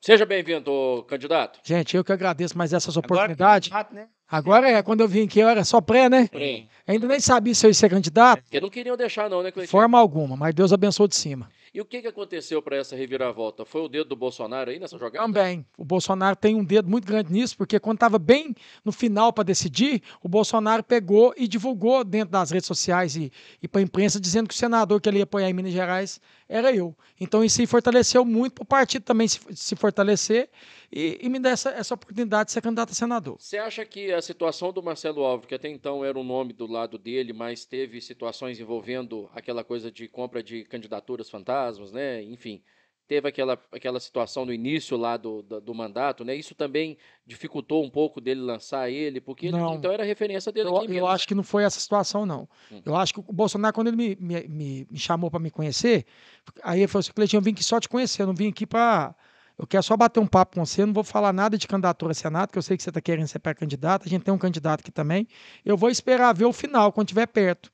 Seja bem-vindo, candidato. Gente, eu que agradeço mais essas Agora, oportunidades. candidato, né? Agora é, quando eu vim aqui, eu era só pré, né? Sim. Ainda nem sabia se eu ia ser candidato, Porque não queriam deixar, não, né, de Cleitinho? forma alguma, mas Deus abençoou de cima. E o que, que aconteceu para essa reviravolta? Foi o dedo do Bolsonaro aí nessa jogada? Também, o Bolsonaro tem um dedo muito grande nisso, porque quando estava bem no final para decidir, o Bolsonaro pegou e divulgou dentro das redes sociais e, e para a imprensa, dizendo que o senador que ele ia apoiar em Minas Gerais era eu. Então isso fortaleceu muito para o partido também se, se fortalecer e, e me dar essa, essa oportunidade de ser candidato a senador. Você acha que a situação do Marcelo Alves, que até então era um nome do lado dele, mas teve situações envolvendo aquela coisa de compra de candidaturas fantasmas, né? Enfim, teve aquela, aquela situação no início lá do, do, do mandato, né? Isso também dificultou um pouco dele lançar ele, porque ele, então era referência dele Eu, eu acho que não foi essa situação, não. Hum. Eu acho que o Bolsonaro, quando ele me, me, me, me chamou para me conhecer, aí ele falou assim: Cleitinho, eu vim aqui só te conhecer, eu não vim aqui para. Eu quero só bater um papo com você, não vou falar nada de candidatura a Senado, que eu sei que você está querendo ser pré-candidato, a gente tem um candidato aqui também. Eu vou esperar ver o final, quando estiver perto.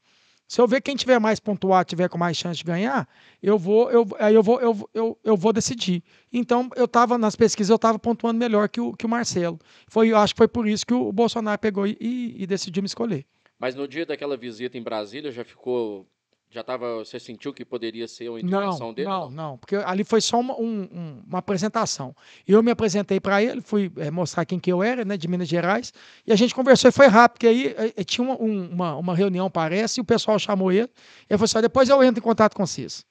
Se eu ver quem tiver mais pontuado, tiver com mais chance de ganhar, eu vou, eu, aí eu vou, eu, eu, eu vou decidir. Então, eu estava nas pesquisas, eu estava pontuando melhor que o, que o Marcelo. Foi, eu acho que foi por isso que o Bolsonaro pegou e- e decidiu me escolher. Mas no dia daquela visita em Brasília já ficou. Já tava. Você sentiu que poderia ser uma indicação Não, dele? não, não, porque ali foi só uma, um- um- uma apresentação. Eu me apresentei para ele, fui eh, mostrar quem que eu era, né, de Minas Gerais, e a gente conversou e foi rápido, porque aí eh, eh, tinha uma, um- uma, uma reunião, parece, e o pessoal chamou ele, e ele falou assim, "Ah, depois eu entro em contato com vocês.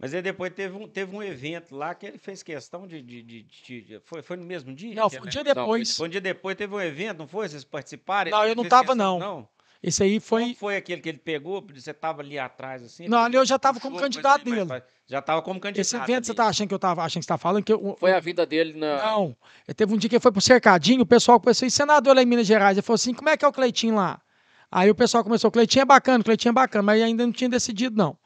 Mas aí depois teve um, teve um evento lá que ele fez questão de. de, de- de- de- foi, foi no mesmo dia? Não, foi um ele- dia Não, foi depois. Foi um dia depois, teve um evento, não foi? Vocês participaram? Não, eu não fez tava, questão- não. Não. Esse aí Foi... foi... foi aquele que ele pegou? Você tava ali atrás, assim? Não, ali eu já estava como a candidato mas dele. Já tava como candidato. Esse evento você ali. tá achando que eu tava achando que você tá falando que eu, Foi a vida dele na. Não, teve um dia que ele foi pro cercadinho, o pessoal começou, e senador lá em Minas Gerais, ele falou assim, como é que é o Cleitinho lá? Aí o pessoal começou, o Cleitinho é bacana, o Cleitinho é bacana, mas ainda não tinha decidido, não.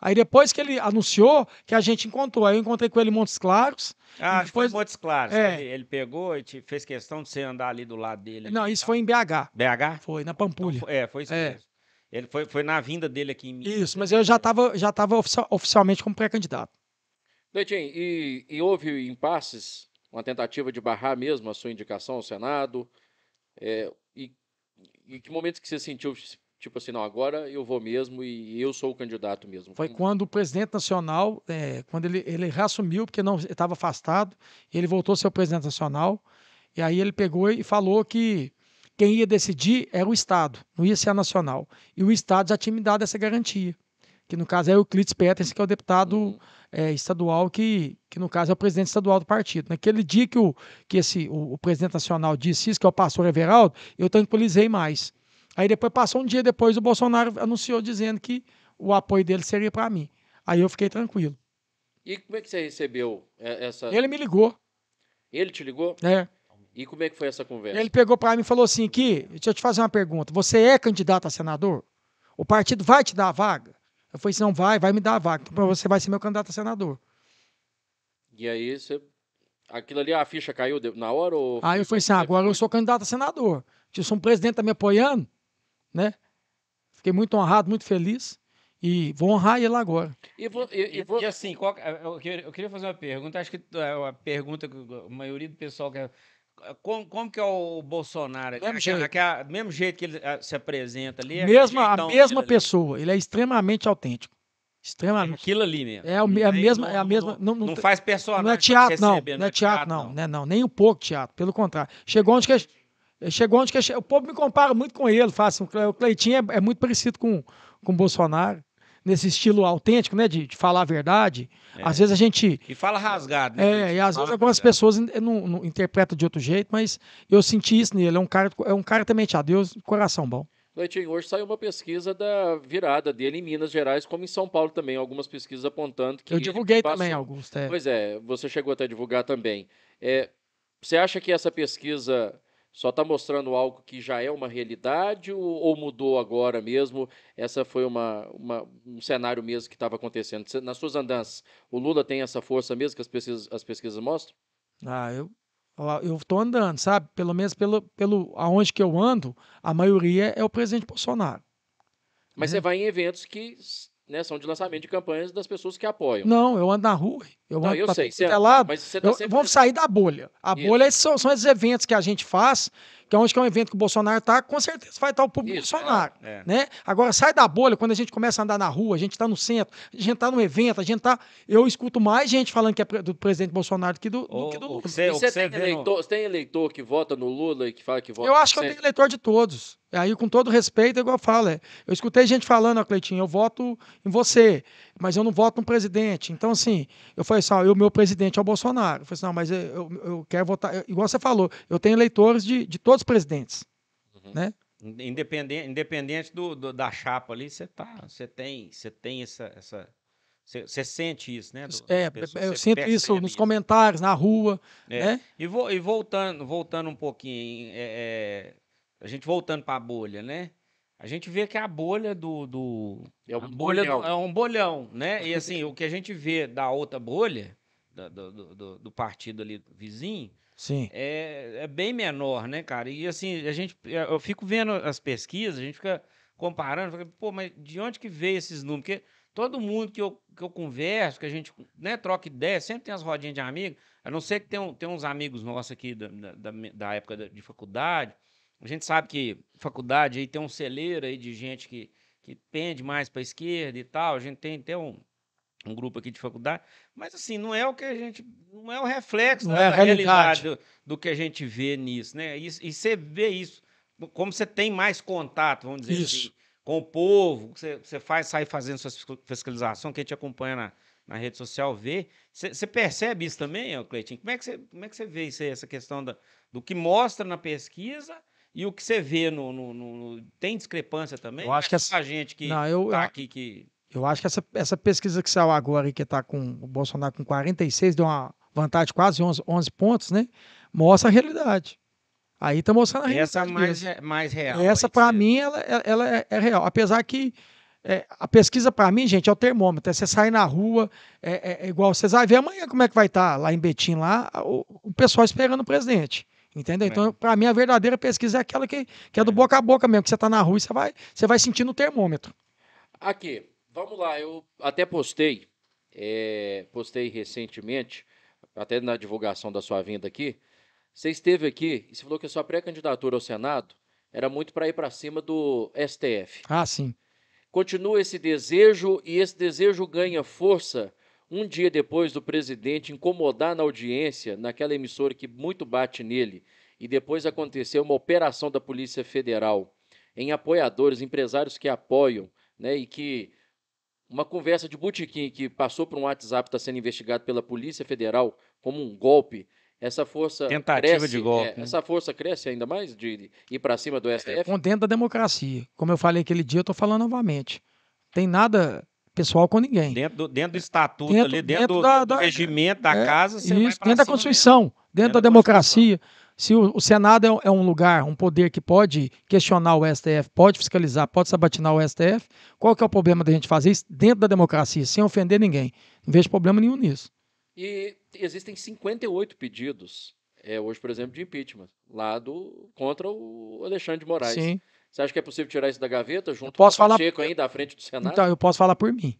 Aí depois que ele anunciou, que a gente encontrou, aí eu encontrei com ele em Montes Claros. Ah, depois- depois Montes Claros. É. Ele, ele pegou e te fez questão de você andar ali do lado dele. ali. Não, isso foi em BH, BH? foi, na Então, Pampulha. foi- é, foi isso É. mesmo. Ele foi, foi na vinda dele aqui em Minas. Isso, mas eu já estava já tava ofici- oficialmente como pré-candidato. Leitinho, e, e houve impasses, uma tentativa de barrar mesmo a sua indicação ao Senado? É, e, e que momentos que você sentiu, tipo assim, não, agora eu vou mesmo e eu sou o candidato mesmo? Foi quando o presidente nacional, eh, quando ele, ele reassumiu, porque não estava afastado, ele voltou a ser o presidente nacional, e aí ele pegou e falou que quem ia decidir era o Estado, não ia ser a nacional. E o Estado já tinha me dado essa garantia, que no caso é o Euclides Peters, que é o deputado Uhum. eh, estadual, que, que no caso é o presidente estadual do partido. Naquele dia que o, que esse, o, o presidente nacional disse isso, que é o pastor Everaldo, eu tranquilizei mais. Aí depois passou um dia depois, o Bolsonaro anunciou dizendo que o apoio dele seria para mim. Aí eu fiquei tranquilo. E como é que você recebeu é, essa... Ele me ligou, Ele te ligou? né? E como é que foi essa conversa? Ele pegou para mim e falou assim: aqui, deixa eu te fazer uma pergunta. Você é candidato a senador? O partido vai te dar a vaga? Eu falei assim: não vai, vai me dar a vaga. Então você vai ser meu candidato a senador. E aí você... Aquilo ali, a ficha caiu na hora ou... Aí eu falei assim: ah, agora eu sou candidato a senador. Se um presidente está me apoiando, né? Fiquei muito honrado, muito feliz. E vou honrar ele agora. E, e- e E, e assim, qual eu, queria, eu queria fazer uma pergunta, acho que é a pergunta que a maioria do pessoal quer. Como, como que é o Bolsonaro? Mesmo Aquela- jeito. aquela- mesmo jeito que ele ah, se apresenta ali? é Mesma, a mesma ali. pessoa. Ele é extremamente autêntico. É Extremamente. aquilo ali mesmo. É, o Não a mesma. não- É a mesma Não, não, não não faz personagem. Não é teatro, não. receber, Não é teatro, não. Né, não. Nem um pouco teatro. Pelo contrário. Chegou onde que. É- Chegou onde que. é- O povo me compara muito com ele. Fala assim, o Cle- o Cleitinho é, é muito parecido com, com o Bolsonaro. Nesse estilo autêntico, né? De, de falar a verdade. É. Às vezes a gente. E fala rasgado. né? É, e às vezes algumas rasgado. pessoas não, não interpretam de outro jeito, mas eu senti isso nele. É um cara, é um cara temente a Deus, coração bom. Leitinho, hoje saiu uma pesquisa da virada dele em Minas Gerais, como em São Paulo também. Algumas pesquisas apontando que Eu divulguei passou- também, Augusto. é. Pois é, você chegou até a divulgar também. É, você acha que essa pesquisa só está mostrando algo que já é uma realidade ou, ou mudou agora mesmo? Essa foi uma, uma- um cenário mesmo que estava acontecendo. Nas suas andanças, o Lula tem essa força mesmo que as pesquisas, as pesquisas mostram? Ah, eu, eu tô andando, sabe? Pelo menos pelo, pelo aonde que eu ando, a maioria é o presidente Bolsonaro. Mas Né? você vai em eventos que né, são de lançamento de campanhas das pessoas que apoiam. Não, eu ando na rua. Eu Não, ando eu pra sei. Você, é lado. mas você tá Eu- sempre... Vamos sair da bolha. A Isso. bolha são, são esses eventos que a gente faz, que é onde que é um evento que o Bolsonaro tá, com certeza vai estar o público Isso, Bolsonaro. É. Né? Agora, sai da bolha, quando a gente começa a andar na rua, a gente está no centro, a gente está no evento, a gente tá. Eu escuto mais gente falando que é do presidente Bolsonaro do que do, do que do Lula. você- você tem, no- eleitor, você tem eleitor que vota no Lula e que fala que vota Eu acho que eu tenho eleitor de todos. Aí, com todo respeito, é igual eu falo. é, eu escutei gente falando, ó, Cleitinho, eu voto em você, mas eu não voto no presidente. Então, assim, eu falei assim, ó, o meu presidente é o Bolsonaro. Eu falei assim, não, mas eu, eu- eu quero votar. eu- igual você falou, eu tenho eleitores de, de todos os presidentes. Independente, independente do, do- da chapa ali, você tá, você tem, você tem essa, essa você, sente isso, né? do- É, eu sinto isso nos comentários, na rua. É. né? E, vo- e voltando, voltando um pouquinho, é, é, a gente voltando para a bolha, né? A gente vê que a bolha do, do É um a bolha do- bolhão. é um bolhão, né? E assim, o que a gente vê da outra bolha, da- do, do, do- do partido ali vizinho, Sim. é, é bem menor, né, cara? E assim, a gente, eu fico vendo as pesquisas, a gente fica comparando, fica, pô, mas de onde que veio esses números? Porque todo mundo que eu, que eu converso, que a gente né, troca ideia, sempre tem as rodinhas de amigos, a não ser que tem, um- tem uns amigos nossos aqui da, da, da época da- de faculdade, a gente sabe que faculdade aí tem um celeiro aí de gente que, que pende mais para a esquerda e tal, a gente tem até um, um grupo aqui de faculdade, mas assim, não é o que a gente, não é o reflexo Não da, é a da realidade. realidade do, do que a gente vê nisso, né? E, e você vê isso, como você tem mais contato, vamos dizer Isso. assim, com o povo, você, você faz, sai fazendo fiscal- fiscalização, quem te acompanha na, na rede social vê, você, percebe isso também, Cleitinho? Como é que você, como é que você vê isso aí, essa questão da, do que mostra na pesquisa e o que você vê no... no- no- tem discrepância também? Eu acho Ou que é essa- gente que Não, eu, tá aqui que... Eu acho que essa, essa pesquisa que saiu agora, que está com o Bolsonaro com 46, deu uma vantagem de quase 11, 11 pontos, né? Mostra a realidade. Aí está mostrando a realidade. Essa é mais, re- mais real. Essa, para mim, ela, ela- é, é real. Apesar que é, a pesquisa, para mim, gente, é o termômetro. É você sair na rua, é, é- é igual vocês vão ver amanhã como é que vai estar lá em Betim, lá, o, o pessoal esperando o presidente. Entendeu? Então, para mim, a verdadeira pesquisa é aquela que, que é do É. boca a boca mesmo, que você está na rua e você vai, você vai sentindo o termômetro. Aqui, vamos lá. Eu até postei, é, postei recentemente, até na divulgação da sua vinda aqui. Você esteve aqui e você falou que a sua pré-candidatura ao Senado era muito para ir para cima do STF. Ah, sim. Continua esse desejo e esse desejo ganha força um dia depois do presidente incomodar na audiência, naquela emissora que muito bate nele, e depois aconteceu uma operação da Polícia Federal em apoiadores, empresários que apoiam, né, e que uma conversa de botequim que passou por um WhatsApp está sendo investigado pela Polícia Federal como um golpe. Essa força Tentativa cresce, de golpe, é, né? essa força cresce ainda mais de ir para cima do STF. com dentro da democracia. Como eu falei aquele dia, eu estou falando novamente. Tem nada pessoal com ninguém. Dentro do, dentro do estatuto Dentro- ali, dentro, dentro do, da- do da- regimento da é, casa, você vai Isso, dentro da Constituição, dentro, Dentro da da democracia. Se o, o Senado é um, é um lugar, um poder que pode questionar o STF, pode fiscalizar, pode sabatinar o STF, qual que é o problema da gente fazer isso dentro da democracia, sem ofender ninguém? Não vejo problema nenhum nisso. E existem 58 pedidos, é, hoje, por exemplo, de impeachment, lá do, contra o Alexandre de Moraes. Sim. Você acha que é possível tirar isso da gaveta junto posso com o falar- Pacheco ainda à frente do Senado? Então, eu posso falar por mim.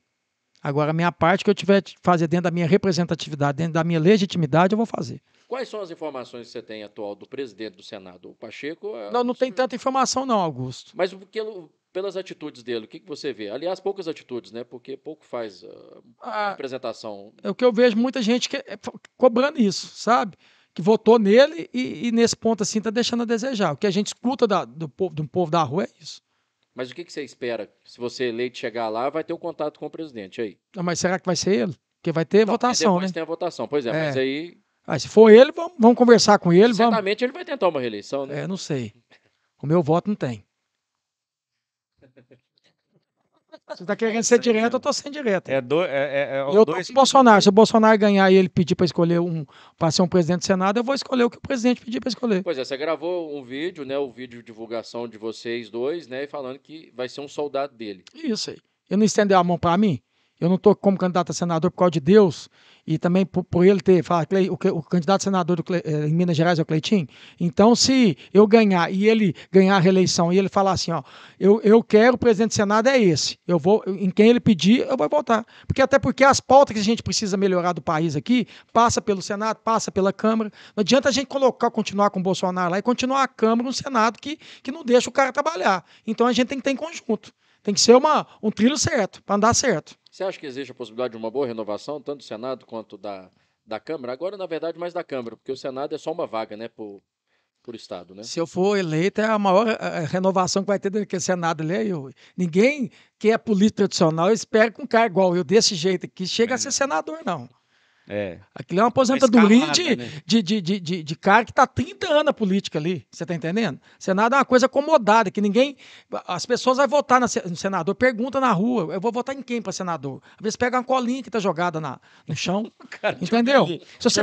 Agora, a minha parte que eu tiver de fazer dentro da minha representatividade, dentro da minha legitimidade, eu vou fazer. Quais são as informações que você tem atual do presidente do Senado? O Pacheco? é- Não, não tem tanta informação, não, Augusto. Mas o que- pelas atitudes dele, o que, que você vê? Aliás, poucas atitudes, né? Porque pouco faz ah, Ah, apresentação. é o que eu vejo muita gente que é co- cobrando isso, sabe? Que votou nele e, e nesse ponto assim tá deixando a desejar. O que a gente escuta da- do, povo, do povo da rua é isso. Mas o que, que você espera? Se você eleito chegar lá, vai ter um contato com o presidente aí. Não, mas será que vai ser ele? Porque vai ter Não, votação, depois né? tem a votação. Pois é, É. mas aí Ah, se for ele, vamos, vamos conversar com ele. Vamos... certamente ele vai tentar uma reeleição, né? É, não sei. O meu voto não tem. Se tá querendo ser direto, eu tô sem direto. É, do, é, é, é eu tô dois com o Bolsonaro. Se o Bolsonaro ganhar e ele pedir para escolher um para ser um presidente do Senado, eu vou escolher o que o presidente pedir para escolher. Pois é, você gravou um vídeo, né? O vídeo de divulgação de vocês dois, né? Falando que vai ser um soldado dele. Isso aí. Ele não estendeu a mão para mim. Eu não estou como candidato a senador por causa de Deus e também por, por ele ter falado o, o, candidato a senador Cle, eh, em Minas Gerais é o Cleitinho. Então, se eu ganhar e ele ganhar a reeleição e ele falar assim, ó, eu, eu quero o presidente do Senado é esse, eu vou em quem ele pedir eu vou votar, porque até porque as pautas que a gente precisa melhorar do país aqui passa pelo Senado, passa pela Câmara. Não adianta a gente colocar, continuar com o Bolsonaro lá e continuar a Câmara, um Senado que, que não deixa o cara trabalhar. Então a gente tem que ter em conjunto. Tem que ser uma, um trilho certo, para andar certo. Você acha que existe a possibilidade de uma boa renovação, tanto do Senado quanto da, da Câmara? Agora, na verdade, mais da Câmara, porque o Senado é só uma vaga, né, por, por Estado, né? Se eu for eleito, é a maior a renovação que vai ter daquele Senado ali. Eu, ninguém que é político tradicional espera com um cara igual eu, desse jeito aqui, chega é. a ser senador, não. É. Aquilo é uma aposentadoria de, né? de, de, de, de, de, cara que está 30 anos na política ali. Você está entendendo? Senado é uma coisa acomodada, que ninguém. As pessoas vão votar no senador, pergunta na rua, eu vou votar em quem para senador? Às vezes pega uma colinha que está jogada na, no chão. cara, entendeu? Se você,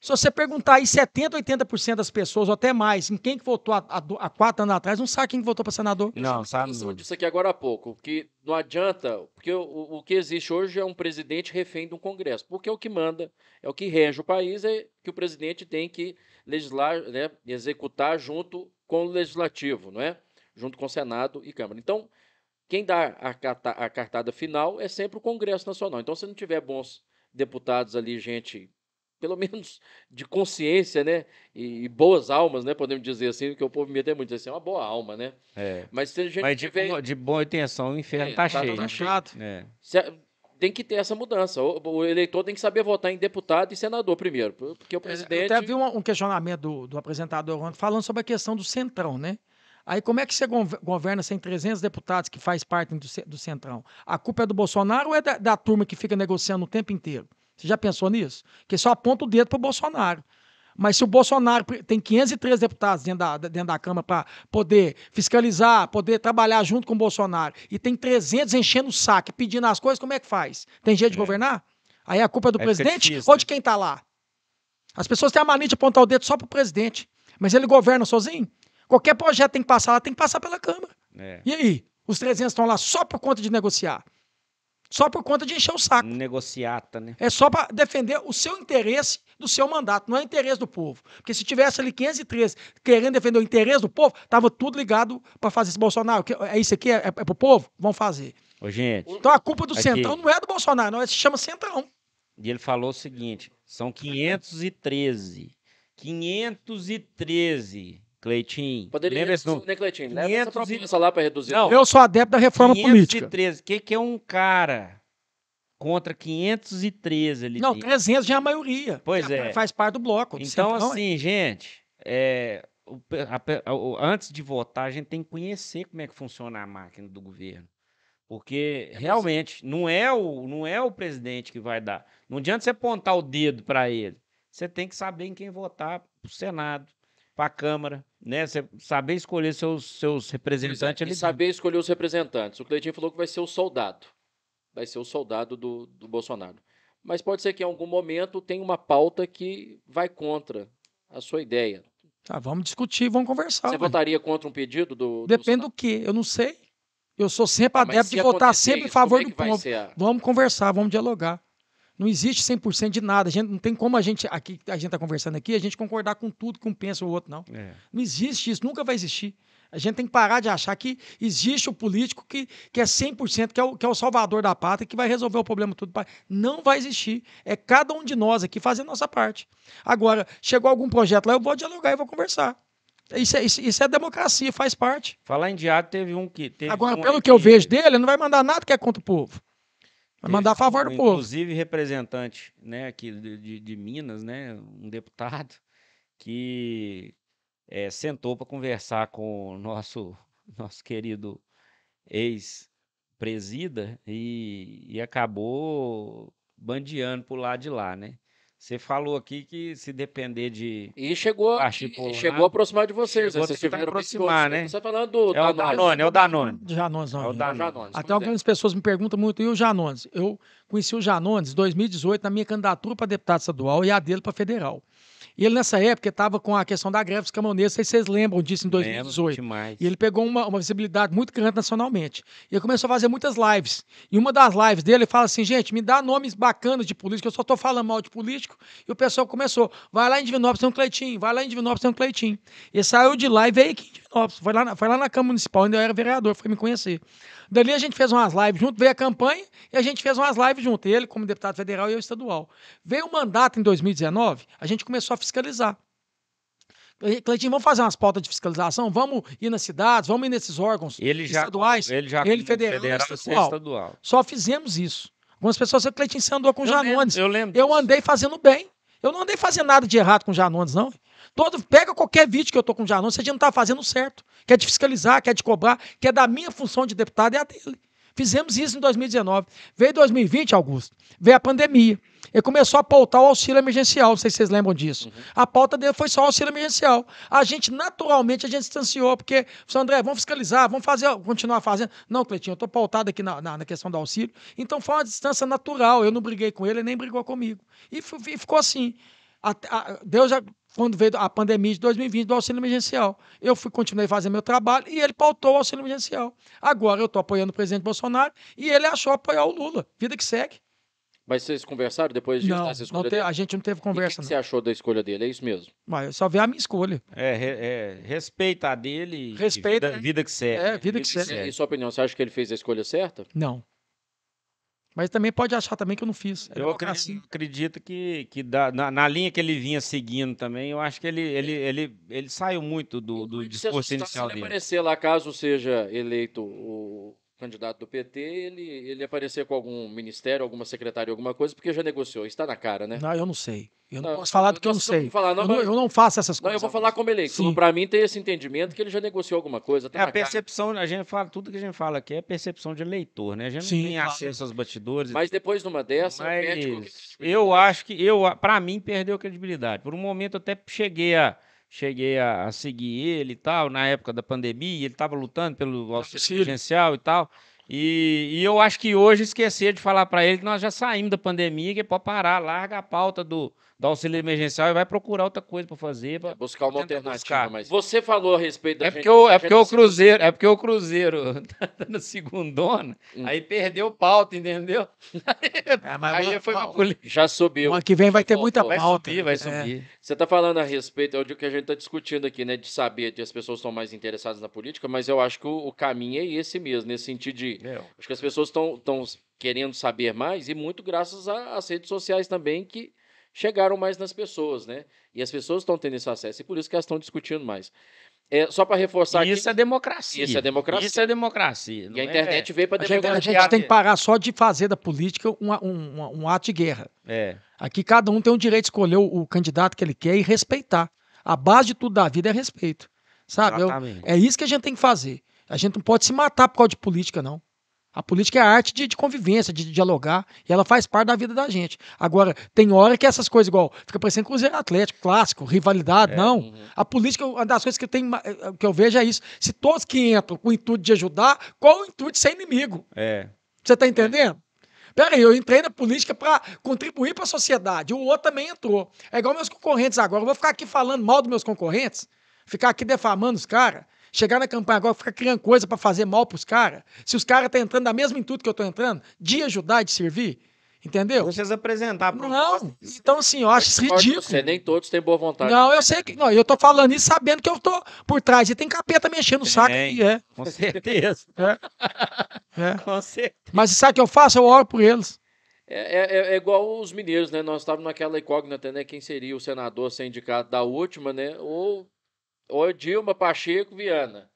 se você perguntar aí 70%, 80% das pessoas, ou até mais, em quem que votou há, há quatro anos atrás, não sabe quem votou para senador. Não, sabe. Eu disse aqui agora há pouco, que não adianta, porque o, o que existe hoje é um presidente refém de um Congresso, porque é o que manda, é o que rege o país, é que o presidente tem que legislar, né, executar junto com o legislativo, não é? Junto com o Senado e Câmara. Então, quem dá a, a cartada final é sempre o Congresso Nacional. Então, se não tiver bons deputados ali, gente pelo menos de consciência, né? E, e, boas almas, né? Podemos dizer assim, que o povo me muito assim, é uma boa alma, né? É. Mas se a gente Mas de, tiver... de boa intenção, o inferno é, tá, tá, cheio. Tá chato. É. tem que ter essa mudança. O, o, eleitor tem que saber votar em deputado e senador primeiro, porque o presidente... Eu até vi um, um questionamento do, do apresentador falando sobre a questão do centrão, né? Aí como é que você governa sem 300 deputados que faz parte do, do centrão? A culpa é do Bolsonaro ou é da, da turma que fica negociando o tempo inteiro? Você já pensou nisso? Que só aponta o dedo para o Bolsonaro. Mas se o Bolsonaro tem 503 deputados dentro da, dentro da Câmara para poder fiscalizar, poder trabalhar junto com o Bolsonaro, e tem 300 enchendo o saco, pedindo as coisas, como é que faz? Tem jeito de é. governar? Aí a culpa é do presidente difícil, ou de né? quem está lá? As pessoas têm a mania de apontar o dedo só para o presidente. Mas ele governa sozinho? Qualquer projeto tem que passar lá, tem que passar pela Câmara. É. E aí? Os 300 estão lá só por conta de negociar. Só por conta de encher o saco. Negociata, né? É só para defender o seu interesse do seu mandato, não é o interesse do povo. Porque se tivesse ali 513 querendo defender o interesse do povo, tava tudo ligado para fazer esse Bolsonaro. É isso aqui? É, é, é pro povo? Vão fazer. Ô, gente. Então a culpa do aqui. Centrão não é do Bolsonaro, não. É, se chama Centrão. E ele falou o seguinte: são 513. 513 Cleitinho. Poderia lembra esse número? Né, Cleitinho? Leva essa proposta lá para reduzir. Não, eu sou adepto da reforma 513. política. O que, que é um cara contra 513 ali? Não, tem. 300 já é a maioria. Pois é. Faz parte do bloco. Então, assim, gente, é, a, a, antes de votar, a gente tem que conhecer como é que funciona a máquina do governo. Porque é realmente não é, o, não é o presidente que vai dar. Não adianta você apontar o dedo para ele. Você tem que saber em quem votar para o Senado, para a Câmara, né? Você saber escolher seus, seus representantes ali. saber escolher os representantes. O Cleitinho falou que vai ser o soldado. Vai ser o soldado do, do Bolsonaro. Mas pode ser que em algum momento tenha uma pauta que vai contra a sua ideia. Tá, vamos discutir, vamos conversar. Você votaria contra um pedido do. Depende do, do quê? Eu não sei. Eu sou sempre ah, adepto de votar sempre em favor é do povo. A... Vamos conversar, vamos dialogar. Não existe 100% de nada. A gente, não tem como a gente, aqui, a gente está conversando aqui, a gente concordar com tudo que um pensa o outro, não. É. Não existe isso, nunca vai existir. A gente tem que parar de achar que existe o político que, que é 100%, que é, o, que é o salvador da pátria, que vai resolver o problema tudo. Não vai existir. É cada um de nós aqui fazendo a nossa parte. Agora, chegou algum projeto lá, eu vou dialogar e vou conversar. Isso é, isso, isso é democracia, faz parte. Falar em diário, teve um que. Teve Agora, um pelo que eu vejo dele, ele não vai mandar nada que é contra o povo. Vai mandar a favor do povo. Inclusive, representante né, aqui de, de, de Minas, né, um deputado, que é, sentou para conversar com o nosso, nosso querido ex-presida e, e acabou bandeando por lado de lá, né? Você falou aqui que se depender de. E chegou, e chegou a aproximar de vocês. Chegou vocês tiveram aproximar, né? Você tá falando do é o Danone, é o Danone. Janones, não. É o Danone. Até algumas pessoas me perguntam muito, e o Janones? Eu conheci o Janones em 2018 na minha candidatura para deputado estadual e a dele para federal. E ele, nessa época, estava com a questão da greve dos caminhoneiros, não sei se vocês lembram disso em Lembro 2018. demais. E ele pegou uma, uma visibilidade muito grande nacionalmente. E ele começou a fazer muitas lives. E uma das lives dele, ele fala assim, gente, me dá nomes bacanas de político, eu só estou falando mal de político. E o pessoal começou, vai lá em Divinópolis tem um Cleitinho, vai lá em Divinópolis tem um Cleitinho. Ele saiu de lá e veio aqui em Divinópolis. Foi lá na, foi lá na Câmara Municipal, ainda eu era vereador, foi me conhecer. Dali a gente fez umas lives junto, veio a campanha e a gente fez umas lives junto. Ele como deputado federal e eu estadual. Veio o mandato em 2019, a gente começou a fiscalizar. Cleitinho, vamos fazer umas pautas de fiscalização? Vamos ir nas cidades, vamos ir nesses órgãos Ele já, estaduais? ele já ele federal e você estadual. estadual. Só fizemos isso. Algumas pessoas dizem, Cleitinho, você andou com Eu lembro, Janones. eu lembro. Eu andei fazendo bem. Eu não andei fazendo nada de errado com Janones, não. Todo, pega qualquer vídeo que eu tô com Janones, você já não tá fazendo certo. Quer de fiscalizar, quer de cobrar, quer da minha função de deputado e a dele. Fizemos isso em 2019. Veio 2020, Augusto, veio a pandemia. Ele começou a pautar o auxílio emergencial, não sei se vocês lembram disso. A pauta dele foi só o auxílio emergencial. A gente, naturalmente, a gente distanciou, porque, André, vamos fiscalizar, vamos fazer, continuar fazendo. Não, Cleitinho, eu estou pautado aqui na, na, na questão do auxílio. Então foi uma distância natural. Eu não briguei com ele, ele nem brigou comigo. E, e ficou assim. A- a- Deus já, quando veio a pandemia de 2020 do auxílio emergencial, eu fui continuei fazendo meu trabalho e ele pautou o auxílio emergencial. Agora eu estou apoiando o presidente Bolsonaro e ele achou apoiar o Lula. Vida que segue. Mas vocês conversaram depois disso? Não, dessa não escolha te- a gente não teve E o que conversa, que você achou da escolha dele? É isso mesmo? Mas eu só vi a minha escolha. É, re- é, respeita a dele. e Respeita, Vida, né? vida que segue. É, vida que E- segue. E sua opinião, você acha que ele fez a escolha certa? Não. Mas também pode achar também que eu não fiz. É Eu acredito, acredito que, que dá- na, na linha que ele vinha seguindo também, eu acho que ele, ele, ele, ele saiu muito do, do discurso inicial se ele dele. aparecer lá, caso seja eleito o candidato do PT, ele, ele aparecer com algum ministério, alguma secretaria, alguma coisa, porque já negociou. Está na cara, né? Não, eu não sei. Eu não, Não, posso falar do que eu não não- não sei. falar, não, eu, não, eu não faço essas Não, coisas. eu vou falar como eleitor. Sim. Para mim, ter esse entendimento que ele já negociou alguma coisa. Tá É a na cara. percepção, a gente fala, tudo que a gente fala aqui é percepção de eleitor, né? A gente Sim, não tem claro. acesso aos bastidores. Mas depois de uma dessa, Mas eu acho que eu, para mim, perdeu credibilidade. Por um momento eu até cheguei a cheguei a, a seguir ele e tal, na época da pandemia, ele estava lutando pelo auxílio emergencial e tal. E, e eu acho que hoje esquecer de falar para ele que nós já saímos da pandemia, que é para parar, larga a pauta do, do auxílio emergencial e vai procurar outra coisa para fazer. pra- buscar uma alternativa. buscar. Mas você falou a respeito da É gente- porque, o, é porque o Cruzeiro, é porque o Cruzeiro tá dando segundona, Hum. aí perdeu pauta, entendeu? É, mas Aí uma- foi uma-. Já subiu. Ano que vem vai ter muita Vai pauta. subir, vai É. subir. Você está falando a respeito, é o que a gente está discutindo aqui, né? De saber que as pessoas estão mais interessadas na política, mas eu acho que o, o caminho é esse mesmo, nesse sentido de. É, Acho que as pessoas estão querendo saber mais, e muito graças às redes sociais também, que chegaram mais nas pessoas, né? E as pessoas estão tendo esse acesso, e por isso que elas estão discutindo mais. É, só para reforçar Isso aqui, é democracia. Isso é democracia. Isso é democracia. e a é- internet veio para A gente, a gente tem que parar só de fazer da política um, um, um- um ato de guerra. É. Aqui cada um tem o direito de escolher o, o candidato que ele quer e respeitar. A base de tudo da vida é respeito. Sabe? Eu- Exatamente. é isso que a gente tem que fazer. A gente não pode se matar por causa de política, não. A política é a arte de, de convivência, de, dialogar, e ela faz parte da vida da gente. Agora, tem hora que essas coisas, igual, fica parecendo Cruzeiro Atlético, clássico, rivalidade, não. Uhum. A política, uma das coisas que eu, tenho, ma- eh, que eu vejo é isso. Se todos que entram com o intuito de ajudar, qual o intuito de ser inimigo? É. Você tá entendendo? Peraí, eu entrei na política para contribuir para a sociedade. O outro também entrou. É igual meus concorrentes agora. Eu vou ficar aqui falando mal dos meus concorrentes, ficar aqui defamando os caras, chegar na campanha agora, ficar criando coisa para fazer mal para os caras. Se os caras estão entrando da mesma intuito que eu estou entrando, de ajudar e de servir. Entendeu? Vocês apresentar a proposta. Não. Então, assim, eu acho isso ridículo. Você, nem todos têm boa vontade. Não, eu sei que. Não, eu tô falando isso sabendo que eu tô por trás. E tem capeta mexendo no saco. Tem. E é, Com certeza. é. Com certeza. Mas sabe o que eu faço? Eu oro por eles. É, é- é igual os mineiros, né? Nós estávamos naquela incógnita, né? Quem seria o senador sem indicado da última, né? Ou, ou Dilma, Pacheco, Viana.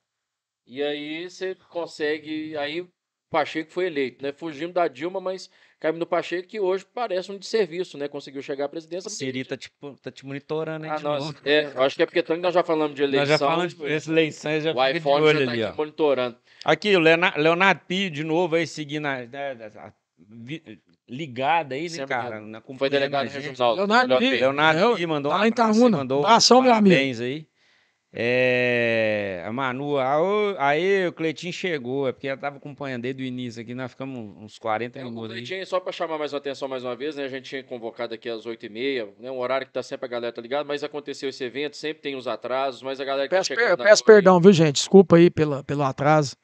E aí você consegue. Aí Pacheco foi eleito, né? Fugimos da Dilma, mas caímos no Pacheco, que hoje parece um desserviço, né? Conseguiu chegar à presidência. A Siri tá, tipo, tá te monitorando aí Ah, de nós, é, acho que é porque tanto nós já falamos de eleição. Nós já falamos de eleição, já o iPhone olho já tá ali, aqui ó. monitorando. Aqui, o Leonardo, Leonardo Pio, de novo, aí seguindo a, né, a- vi- ligada aí, né, Sempre cara? Na, Foi delegado a regional. Leonardo Leonardo. Leonardo Pio mandou tá lá em Itaúna. mandou Abração, meu amigo. parabéns aí. É, a Manu, aí o Cleitinho chegou, é porque ela tava acompanhando desde o início aqui, nós ficamos uns 40 É, o minutos aí. Cleitinho, só para chamar mais uma atenção mais uma vez, né? A gente tinha convocado aqui às 8h30, né? Um horário que tá sempre a galera tá ligado, mas aconteceu esse evento, sempre tem os atrasos, mas a galera que tá Peço, per- chegando peço agora perdão, viu, gente? Desculpa aí pela, pelo atraso.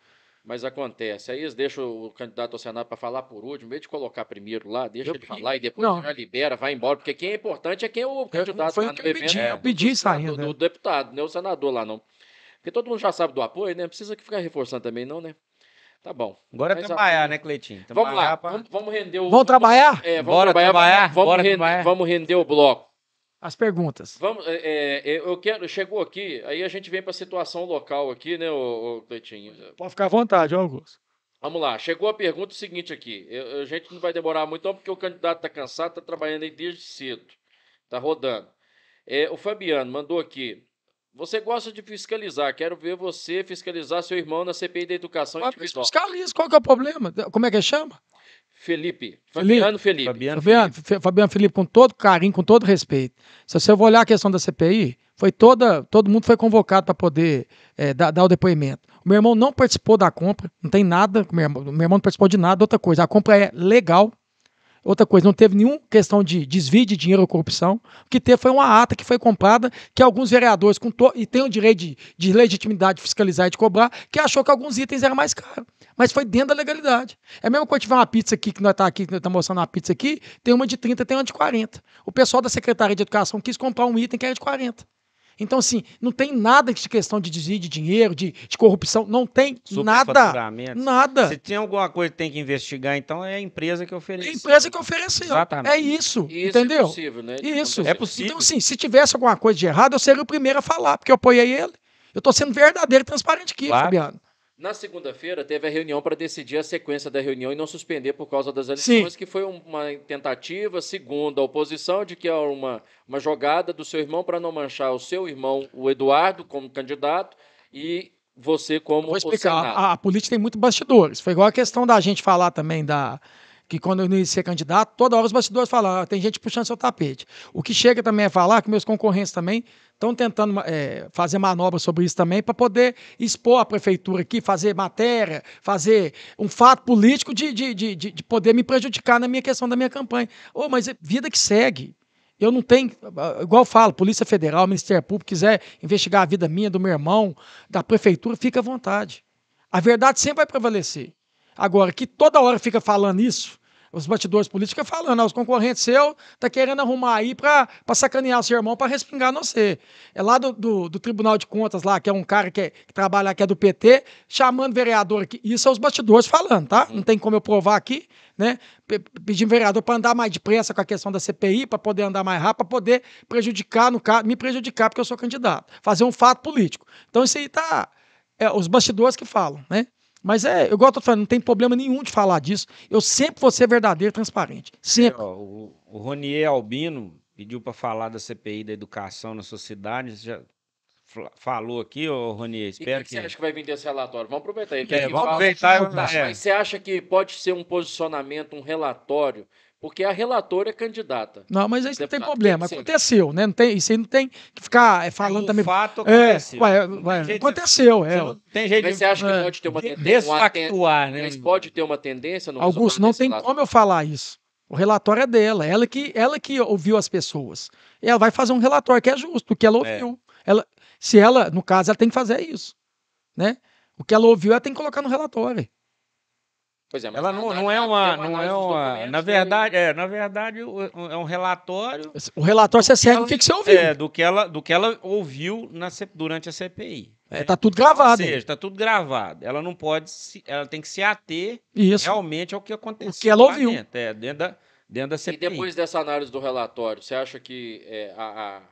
Mas acontece. Aí eles deixam o candidato ao Senado para falar por último, em vez de colocar primeiro lá, deixa Eu ele pedi- falar e depois não. já libera, vai embora, porque quem é importante é quem é o candidato foi o que eu evento. pedi, é, eu pedi do isso ainda. Do, do deputado, né? O senador lá não. Porque todo mundo já sabe do apoio, né? Não precisa que ficar reforçando também, não, né? Tá bom. Agora é trabalhar, a- né, Cleitinho? Vamos lá, pra- vamos, vamos render o. Vamos trabalhar? É, vamos Bora trabalhar, trabalhar, vamos, bora render, trabalhar. vamos render o bloco. As perguntas. Vamos, é, é, eu quero, chegou aqui, aí a gente vem para a situação local aqui, né, o, Cleitinho? Pode ficar à vontade, Augusto. Vamos lá, chegou a pergunta seguinte aqui. Eu- a gente não vai demorar muito, não, porque o candidato está cansado, está trabalhando aí desde cedo. Está rodando. É, o Fabiano mandou aqui. Você gosta de fiscalizar, quero ver você fiscalizar seu irmão na CPI da educação Mas individual. fiscaliza, qual que é o problema? Como é que chama? Felipe. Fabiano Felipe. Fabiano Fabiano, Fe- Fabiano Felipe, com todo carinho, com todo respeito. Se você for olhar a questão da CPI, foi toda, todo mundo foi convocado para poder eh, dar, dar o depoimento. O meu irmão não participou da compra, não tem nada, meu irmão, meu irmão não participou de nada. Outra coisa, a compra é legal. Outra coisa, não teve nenhuma questão de desvio de dinheiro ou corrupção. O que teve foi uma ata que foi comprada, que alguns vereadores, com to- e têm o direito de, de legitimidade de fiscalizar e de cobrar, que achou que alguns itens eram mais caros. Mas foi dentro da legalidade. É mesmo quando tiver uma pizza aqui, que nós tá aqui, que nós tá mostrando uma pizza aqui, tem uma de 30, tem uma de 40. O pessoal da Secretaria de Educação quis comprar um item que era de 40. Então, assim, não tem nada de questão de desvio de dinheiro, de, de corrupção, não tem nada. Nada. Se tem alguma coisa que tem que investigar, então é a empresa que É oferece. a empresa que ofereceu. Exatamente. É isso, Isso entendeu? é possível, né? Isso. É possível. Então, assim, se tivesse alguma coisa de errado, eu seria o primeiro a falar, porque eu apoiei ele. Eu tô sendo verdadeiro e transparente aqui, Claro. Fabiano. Na segunda-feira teve a reunião para decidir a sequência da reunião e não suspender por causa das eleições, que foi um- uma tentativa, segundo a oposição, de que era uma, uma jogada do seu irmão para não manchar o seu irmão, o Eduardo, como candidato, e você como Vou explicar. A, a política tem muito bastidores. Foi igual a questão da gente falar também da. Que quando eu não ia ser candidato, toda hora os bastidores falam, "Ah, tem gente puxando seu tapete. O que chega também é falar que meus concorrentes também estão tentando eh, fazer manobra sobre isso também para poder expor a prefeitura aqui, fazer matéria, fazer um fato político de, de, de, de- de poder me prejudicar na minha questão da minha campanha. Ô, mas é vida que segue. Eu não tenho, ah, igual eu falo, Polícia Federal, Ministério Público, quiser investigar a vida minha, do meu irmão, da prefeitura, fica à vontade. A verdade sempre vai prevalecer. Agora, que toda hora fica falando isso, os batidores políticos falando, ah, os concorrentes seus tá querendo arrumar aí para sacanear o seu irmão, para respingar você. É lá do, do, do Tribunal de Contas, lá, que é um cara que, é- que trabalha aqui, é do PT, chamando vereador aqui. Isso é os bastidores falando, tá? Não tem como eu provar aqui, né? Pe- Pedindo vereador para andar mais depressa com a questão da CPI, para poder andar mais rápido, para poder prejudicar, no caso, me prejudicar, porque eu sou candidato. Fazer um fato político. Então, isso aí tá. É, os bastidores que falam, né? Mas é, igual eu tô falando, não tem problema nenhum de falar disso. Eu sempre vou ser verdadeiro e transparente. Sempre. Ó, o, o Ronier Albino pediu para falar da CPI da educação na sociedade. Você já falou aqui, ô Ronier? E o que, Espero que você acha que vai vir desse relatório? Vamos aproveitar ele. É, vamos fala- aproveitar. Tá, é. Mas você acha que pode ser um posicionamento, um relatório? Porque a relatora é candidata. Não, mas isso não tem problema. tem que. Aconteceu, né? Não tem, isso aí não tem que ficar é, falando o também. fato É, aconteceu. ué, tem ué, jeito de- aconteceu. você É. não tem jeito Mas de você acha que é, pode ter uma tendência? desfactuar, né? Mas pode ter uma tendência no Augusto, não tem desse como eu falar isso. O relatório é dela, ela que, ela que ouviu as pessoas. E ela vai fazer um relatório que é justo, porque ela É. ouviu. Ela, se ela, no caso, ela tem que fazer isso. Né? O que ela ouviu, ela tem que colocar no relatório. Pois é, mas Ela não, não é uma, não é uma, na né? verdade, é, na verdade, é um relatório O relatório você segue o que, que você ouviu. é, do que ela, do que ela ouviu na, durante a CPI. É, tá tudo gravado. Ou seja, está tudo gravado. Ela não pode, se, ela tem que se ater Isso. realmente ao que aconteceu. O que ela ouviu. Dentro, é, dentro da, dentro da E CPI. depois dessa análise do relatório, você acha que é, a, a-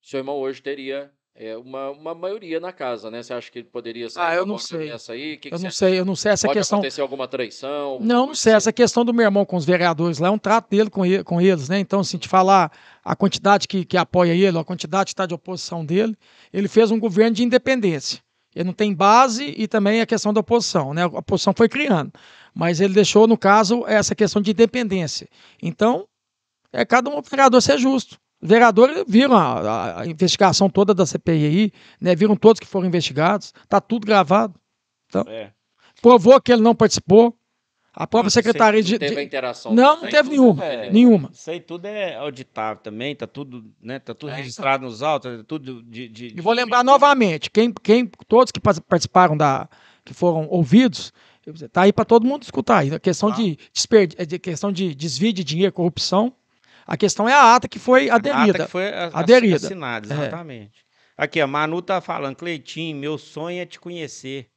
seu irmão hoje teria é, uma, uma maioria na casa, né? Você acha que poderia ser Ah, eu não sei. dessa aí? Que que Eu você não acha? sei, eu não sei essa Pode questão. acontecer alguma traição? Não, não sei. assim? Essa questão do meu irmão com os vereadores lá é um trato dele com, ele- com eles, né? Então, assim, te falar a quantidade que, que apoia ele, a quantidade que está de oposição dele, ele fez um governo de independência. Ele não tem base e também a questão da oposição, né? A oposição foi criando. Mas ele deixou, no caso, essa questão de independência. Então, é cada um vereador ser justo. Os vereadores viram a, a investigação toda da CPI aí, né? Viram todos que foram investigados, tá tudo gravado. Então, É. provou que ele não participou. A própria secretaria de, teve a de- interação. Não, não teve nenhuma. é- Nenhuma. Isso aí tudo é auditável também, tá tudo, né? Tá tudo É. registrado nos autos, é tudo de. de- E vou lembrar novamente, quem, quem, todos que participaram da, que foram ouvidos, tá aí para todo mundo escutar. A questão de, desperdi- é de questão de desvio de dinheiro, corrupção. A questão é a ata que foi A ata aderida. que foi a- Aderida. assinada, É. exatamente. Aqui, a Manu tá falando, Cleitinho, meu sonho é te conhecer.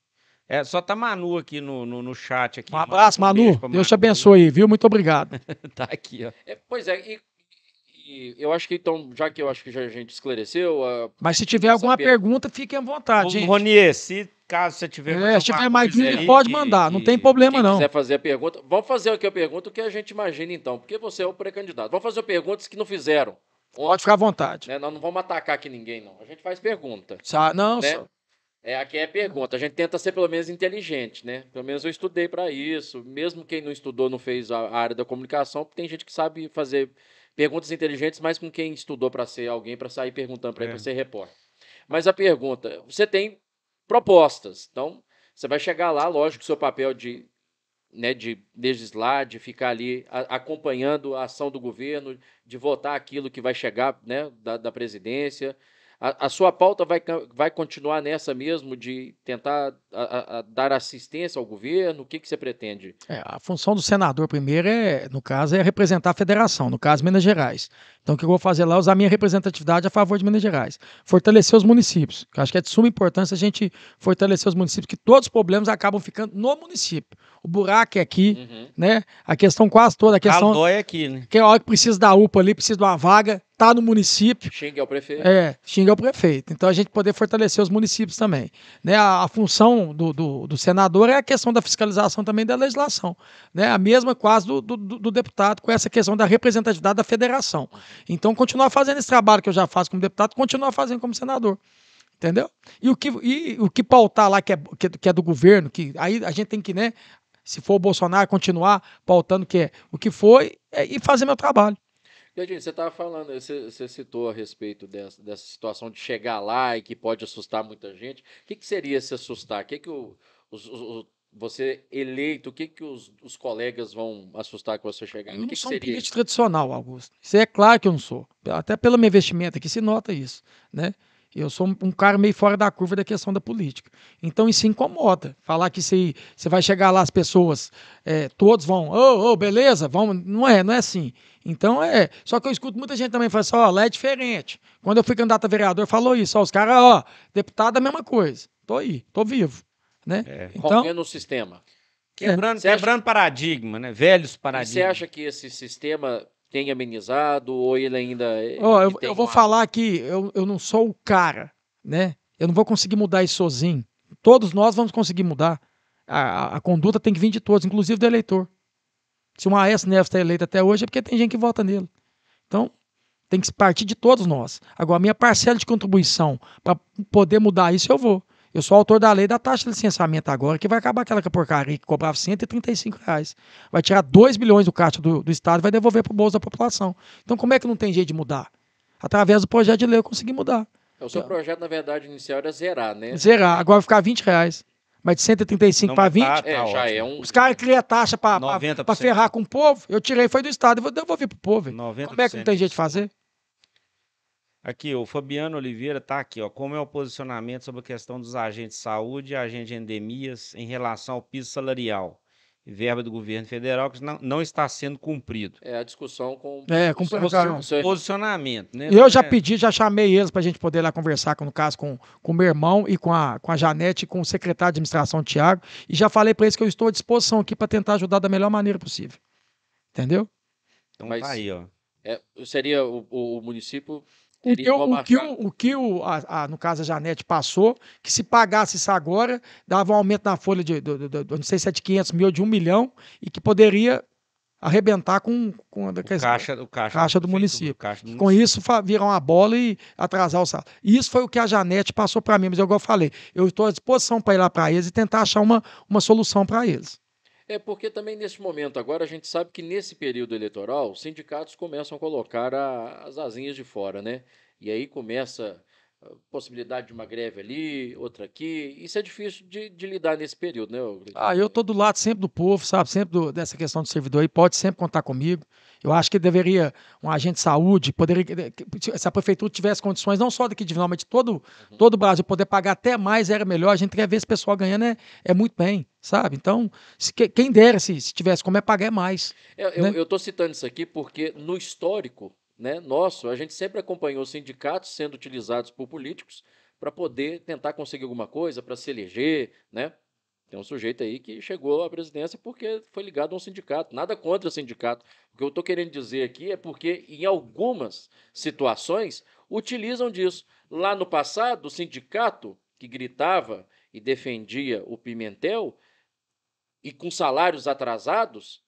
É, só tá Manu aqui no, no, no chat. Aqui. Um abraço, Manu. pra Deus te Manu. abençoe, viu? Muito obrigado. Tá aqui, ó. É, pois é, e, e eu acho que então, já que eu acho que já a gente esclareceu, a- Mas se tiver alguma per- pergunta, fiquem à vontade, gente. Ronier, se caso você tiver. É, mais se tiver mais dúvida, pode mandar, não que- tem problema quem não. quiser fazer a pergunta, vamos fazer aqui a pergunta que a gente imagina então, porque você é o pré-candidato. Vamos fazer perguntas que não fizeram. Pode ficar à vontade. né? Nós não vamos atacar aqui ninguém, não. A gente faz pergunta. Sa- Não, Né? só- É, aqui é pergunta. A gente tenta ser pelo menos inteligente, né? Pelo menos eu estudei para isso. Mesmo quem não estudou, não fez a a área da comunicação, tem gente que sabe fazer perguntas inteligentes, mas com quem estudou para ser alguém, para sair perguntando para É. para ser repórter. Mas a pergunta, você tem propostas. Então, você vai chegar lá, lógico, seu papel de né, de legislar, de ficar ali a- acompanhando a ação do governo, de votar aquilo que vai chegar né, da, da presidência. A, a sua pauta vai, vai continuar nessa mesmo, de tentar a- a- a dar assistência ao governo? O que, que você pretende? É, a função do senador, primeiro, é, no caso, é representar a federação, no caso, Minas Gerais. Então, o que eu vou fazer lá é usar minha representatividade a favor de Minas Gerais. Fortalecer os municípios. que eu acho que é de suma importância a gente fortalecer os municípios, que todos os problemas acabam ficando no município. O buraco é aqui, Uhum. né? A questão quase toda, a questão. Caldói aqui, né? Que é a hora que precisa da UPA ali, precisa de uma vaga, tá no município. Xingue ao prefeito. É, xinga o prefeito. Então a gente poder fortalecer os municípios também. Né? A, a função do, do, do senador é a questão da fiscalização também da legislação. Né? A mesma quase do, do, do deputado com essa questão da representatividade da federação. Então, continuar fazendo esse trabalho que eu já faço como deputado, continuar fazendo como senador. Entendeu? E o que, e o que pautar lá que é, que, que é do governo, que aí a gente tem que, né? Se for o Bolsonaro, continuar pautando que é o que foi é, e fazer meu trabalho. Gadinho, você estava falando, você, você citou a respeito dessa, dessa situação de chegar lá e que pode assustar muita gente. O que, que seria se assustar? O que, que o, os- os- você eleito, o que, que os, os colegas vão assustar com você chegar? Eu não que, que sou um seria? político tradicional, Augusto. Isso é claro que eu não sou. Até pelo meu investimento aqui se nota isso, né? Eu sou um- cara meio fora da curva da questão da política. Então isso incomoda. Falar que você você vai chegar lá, as pessoas, é, todos vão, ô, ô, beleza, vamos. Não é, não é assim. Então é. Só que eu escuto muita gente também falar assim, ó, lá é diferente. Quando eu fui candidato a vereador, falou isso, ó, os caras, ó, deputado é a mesma coisa. Tô aí, tô vivo. Né? É. Então, Rompendo o sistema. Quebrando, acha- quebrando paradigma, né? Velhos E paradigmas. você acha que esse sistema tem amenizado ou ele ainda. é- Ó, eu, eu vou uma- falar que eu, eu não sou o cara, né? Eu não vou conseguir mudar isso sozinho. Todos nós vamos conseguir mudar. A, a- a conduta tem que vir de todos, inclusive do eleitor. Se o Aécio Neves está eleito até hoje é porque tem gente que vota nele. Então, tem que partir de todos nós. Agora, a minha parcela de contribuição para poder mudar isso, eu vou. Eu sou autor da lei da taxa de licenciamento agora, que vai acabar aquela porcaria que cobrava 135 reais. Vai tirar 2 bilhões do caixa do, do Estado e vai devolver para o bolso da população. Então, como é que não tem jeito de mudar? Através do projeto de lei eu consegui mudar. O seu projeto, na verdade, inicial era zerar, né? Zerar. Agora vai ficar 20 reais. Mas de 135 Não, para mas 20, tá- É, tá já ótimo. é um. os caras criam taxa para 90%. ferrar com o povo. Eu tirei, foi do Estado, eu vou devolver pro povo. velho. 90%. Como é que não tem jeito de fazer? Aqui, o Fabiano Oliveira tá aqui, ó. Como é o posicionamento sobre a questão dos agentes de saúde e agentes de endemias em relação ao piso salarial e verba do governo federal que não, não está sendo cumprido? É a discussão com. É, com o seu- seu- Posicionamento, né? Eu já É, pedi, já chamei eles para a gente poder lá conversar, com, no caso, com com o meu irmão e com a, com a Janete e com o secretário de administração, Tiago, e já falei para eles que eu estou à disposição aqui para tentar ajudar da melhor maneira possível. Entendeu? Então Mas- tá aí, ó. é, seria o, o- o município. O que, o, que, o, o que o, a, a- no caso a Janete passou, que se pagasse isso agora, dava um aumento na folha de, do, do- do- não sei se é de 500 mil ou de 1 milhão, e que poderia arrebentar com, com a caixa, o caixa, Caixa do prefeitura, município. caixa do Com isso, fa- virar uma bola e atrasar o salário. E isso foi o que a Janete passou para mim, mas igual eu falei, eu estou à disposição para ir lá para eles e tentar achar uma, uma solução para eles. É porque também nesse momento agora a gente sabe que nesse período eleitoral os sindicatos começam a colocar a- as asinhas de fora, né? E aí começa possibilidade de uma greve ali, outra aqui. Isso é difícil de, de lidar nesse período, né? Gleison? Ah, eu tô do lado sempre do povo, sabe? Sempre do- dessa questão do servidor aí, pode sempre contar comigo. Eu acho que deveria, um agente de saúde, poderia, se a prefeitura tivesse condições, não só daqui de Vinal, mas de todo, todo o Brasil, poder pagar até mais, era melhor. A gente quer ver esse pessoal ganhando, é, é muito bem, sabe? Então, se que- quem dera, se, se tivesse como é pagar é mais. Eu né? estou citando isso aqui porque no histórico né, nosso, a gente sempre acompanhou sindicatos sendo utilizados por políticos para poder tentar conseguir alguma coisa, para se eleger, né? Tem um sujeito aí que chegou à presidência porque foi ligado a um sindicato. Nada contra o sindicato. O que eu estou querendo dizer aqui é porque, em algumas situações, utilizam disso. Lá no passado, o sindicato que gritava e defendia o Pimentel e com salários atrasados,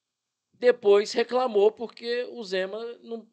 depois reclamou porque o Zema não,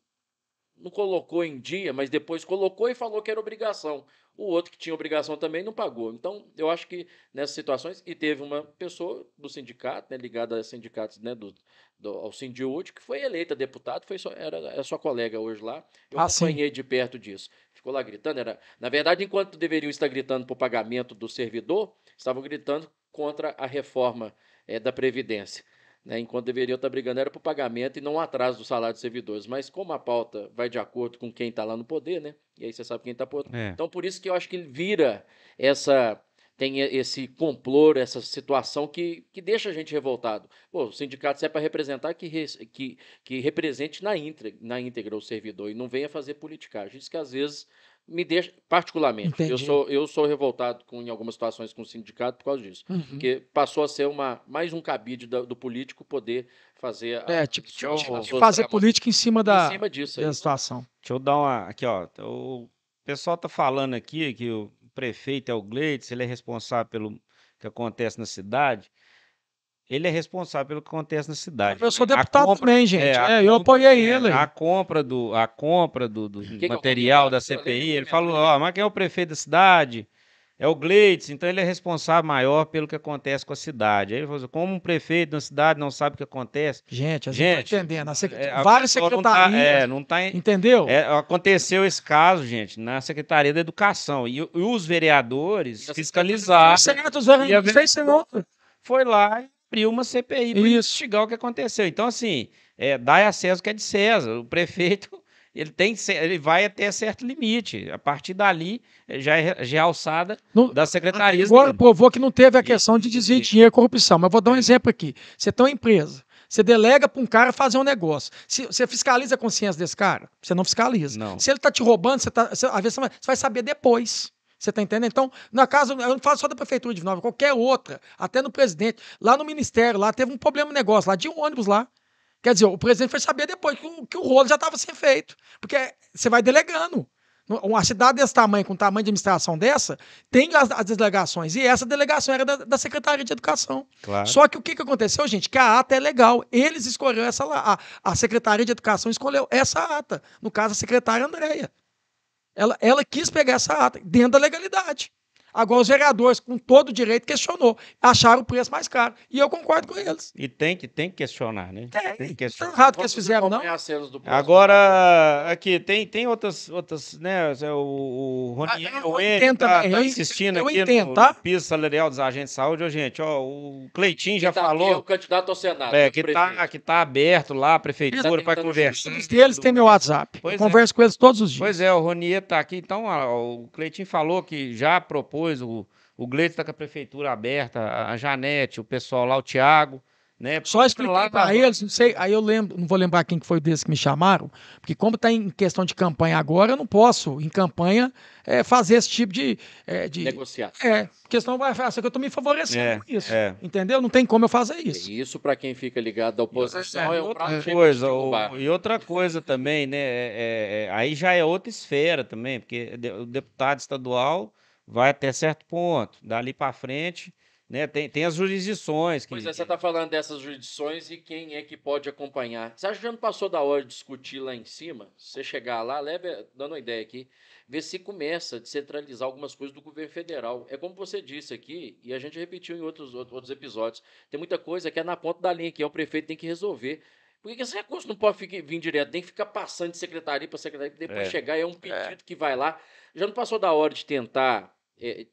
não colocou em dia, mas depois colocou e falou que era obrigação. O outro que tinha obrigação também não pagou. Então, eu acho que nessas situações, e teve uma pessoa do sindicato, né, ligada a sindicatos né, do, do, ao Sindiúte, que foi eleita deputado, foi sua, era, era sua colega hoje lá. Eu Ah, sim. acompanhei de perto disso. Ficou lá gritando. Era, na verdade, enquanto deveriam estar gritando por pagamento do servidor, estavam gritando contra a reforma eh, da Previdência. Né, enquanto deveriam estar brigando era por pagamento e não atraso do salário dos servidores. Mas como a pauta vai de acordo com quem está lá no poder, né? E aí você sabe quem está por É. Então por isso que eu acho que ele vira essa tem esse complô, essa situação que, que deixa a gente revoltado. Pô, o sindicato serve para representar que, res- que, que represente na íntegra, na íntegra o servidor e não venha fazer politicagem. Isso que às vezes me deixa, particularmente, eu Entendi. sou, eu sou revoltado com, em algumas situações com o sindicato por causa disso. Porque passou a ser uma, mais um cabide da- do, político poder fazer a, É, tipo, suas- tipo, suas fazer política em cima da, em cima disso aí. da situação. Deixa eu dar uma. Aqui, ó. O pessoal tá falando aqui que o prefeito é o Gleides, ele é responsável pelo que acontece na cidade. Ele é responsável pelo que acontece na cidade. Eu sou A deputado compra- também, gente. é, É, eu apoiei é, ele. A compra do, a compra do, do que é material da combinado? CPI, ele falou, ó, mas quem é o prefeito da cidade? É o Gleides, então ele é responsável maior pelo que acontece com a cidade. Aí ele falou assim, como um prefeito da cidade não sabe o que acontece, Gente, a gente Gente, tá entendendo. Sec- é, a Várias pessoa não tá- secretarias. é, não tá em- Entendeu? é, aconteceu esse caso, gente, na Secretaria da Educação. E, e os vereadores fiscalizaram, Certo, os E a não. foi lá e abriu uma CPI para investigar o que aconteceu. Então, assim, é, dá a César o que é de César. O prefeito, ele tem ele vai até certo limite. A partir dali, já é, já é alçada Não- das secretarias Agora provou que não teve a questão de desvio de dinheiro e corrupção. Mas vou dar um exemplo aqui. Você tem uma empresa, você delega para um cara fazer um negócio. Se, você fiscaliza a consciência desse cara? Você não fiscaliza. Não. Se ele está te roubando, você tá, você- às vezes você vai, você vai saber depois. Você está entendendo? Então, na casa, eu não falo só da prefeitura de Nova, qualquer outra, até no presidente, lá no ministério, lá teve um problema negócio, lá de um ônibus lá. Quer dizer, o presidente foi saber depois que o, que o rolo já estava sendo feito. Porque você vai delegando. Uma cidade desse tamanho, com tamanho de administração dessa, tem as, as delegações. E essa delegação era da, da Secretaria de Educação. Claro. Só que o que, que aconteceu, gente? Que a ata é legal. Eles escolheram essa lá. A, a Secretaria de Educação escolheu essa ata. No caso, a secretária Andréia. Ela, ela quis pegar essa ata dentro da legalidade. Agora, os vereadores, com todo o direito, questionou. Acharam o preço mais caro. E eu concordo com eles. E tem que, tem que questionar, né? Tem. Tem que Tá questionar. errado o que eles fizeram, não? Agora, aqui, tem, tem outras, outras, né? O, o Ronier, Ah, o Ed entendo tá, tá insistindo eu aqui entendo, no, tá? piso salarial dos agentes de saúde. Ô, gente, ó, o Cleitinho já tá aqui falou. é o candidato ao Senado. É, que tá, que tá aberto lá, a prefeitura, Tá para conversar. deles têm meu WhatsApp. Pois eu é. converso com eles todos os dias. Pois é, o Ronier tá aqui. Então, ó, o Cleitinho falou que já propôs, o, o Gleito tá com a prefeitura aberta, a- a Janete, o pessoal lá, o Thiago, né? Só expliquei Lá para eles, não sei, aí eu lembro, não vou lembrar quem que foi desses que me chamaram, porque como está em questão de campanha agora, eu não posso, em campanha, eh, fazer esse tipo de. eh, de Negociar. é, questão vai fazer que eu estou me favorecendo É, com isso. é. Entendeu? Não tem como eu fazer isso. E Isso, para quem fica ligado à oposição, É, é outra coisa, o- e outra coisa também, né? é- é- é- aí já é outra esfera também, porque o deputado estadual vai até certo ponto, dali para frente, né? Tem, tem as jurisdições. Que... Pois é, você está falando dessas jurisdições e quem é que pode acompanhar. Você acha que já não passou da hora de discutir lá em cima? Você chegar lá, leve, dando uma ideia aqui, ver se começa a descentralizar algumas coisas do governo federal. É como você disse aqui, e a gente repetiu em outros, outros episódios, tem muita coisa que é na ponta da linha, que é o prefeito tem que resolver. Por que esse recurso não pode ficar, vir direto? Tem que ficar passando de secretaria para secretaria, depois é. chegar e é um pedido é. que vai lá. Já não passou da hora de tentar é,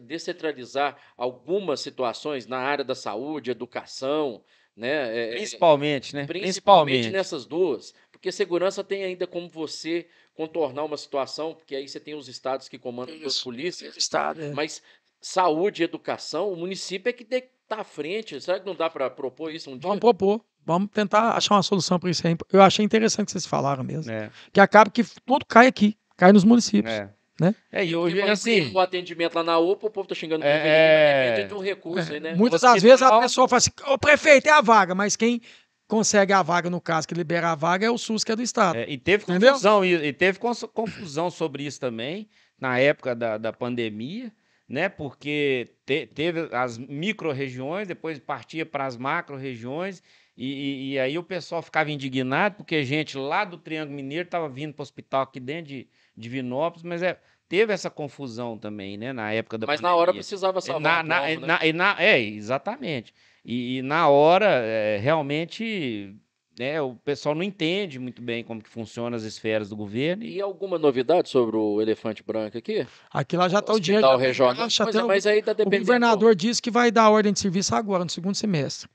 descentralizar algumas situações na área da saúde, educação, né? É, principalmente, né? Principalmente, principalmente nessas duas, porque segurança tem ainda como você contornar uma situação, porque aí você tem os estados que comandam as polícias, estado, é. mas saúde e educação, o município é que tem que estar tá à frente. Será que não dá para propor isso um dia? Vamos propor. Vamos tentar achar uma solução para isso aí. Eu achei interessante que vocês falaram mesmo. É. Que acaba que tudo cai aqui, cai nos municípios. É. Né? É, e hoje, assim. O atendimento lá na UPA, o povo tá xingando é, é... de um recurso, é. aí, né? Muitas das vezes a pessoa fala assim: o prefeito é a vaga, mas quem consegue a vaga, no caso, que libera a vaga, é o SUS, que é do Estado. É, e teve confusão, e, e, teve confusão sobre isso também, na época da, da pandemia, né? Porque te, teve as micro-regiões, depois partia para as macro-regiões, e, e, e, aí o pessoal ficava indignado, porque gente lá do Triângulo Mineiro estava vindo para o hospital aqui dentro de, de Vinópolis, mas é, teve essa confusão também, né? Na época da Mas pandemia. na hora precisava salvar na, na, né? na, É, exatamente. E, e na hora, é, realmente, né, o pessoal não entende muito bem como que funcionam as esferas do governo. E alguma novidade sobre o elefante branco aqui? Aqui lá já está o dinheiro. regional. Mas, é, mas aí tá dependendo. O governador disse que vai dar ordem de serviço agora, no segundo semestre.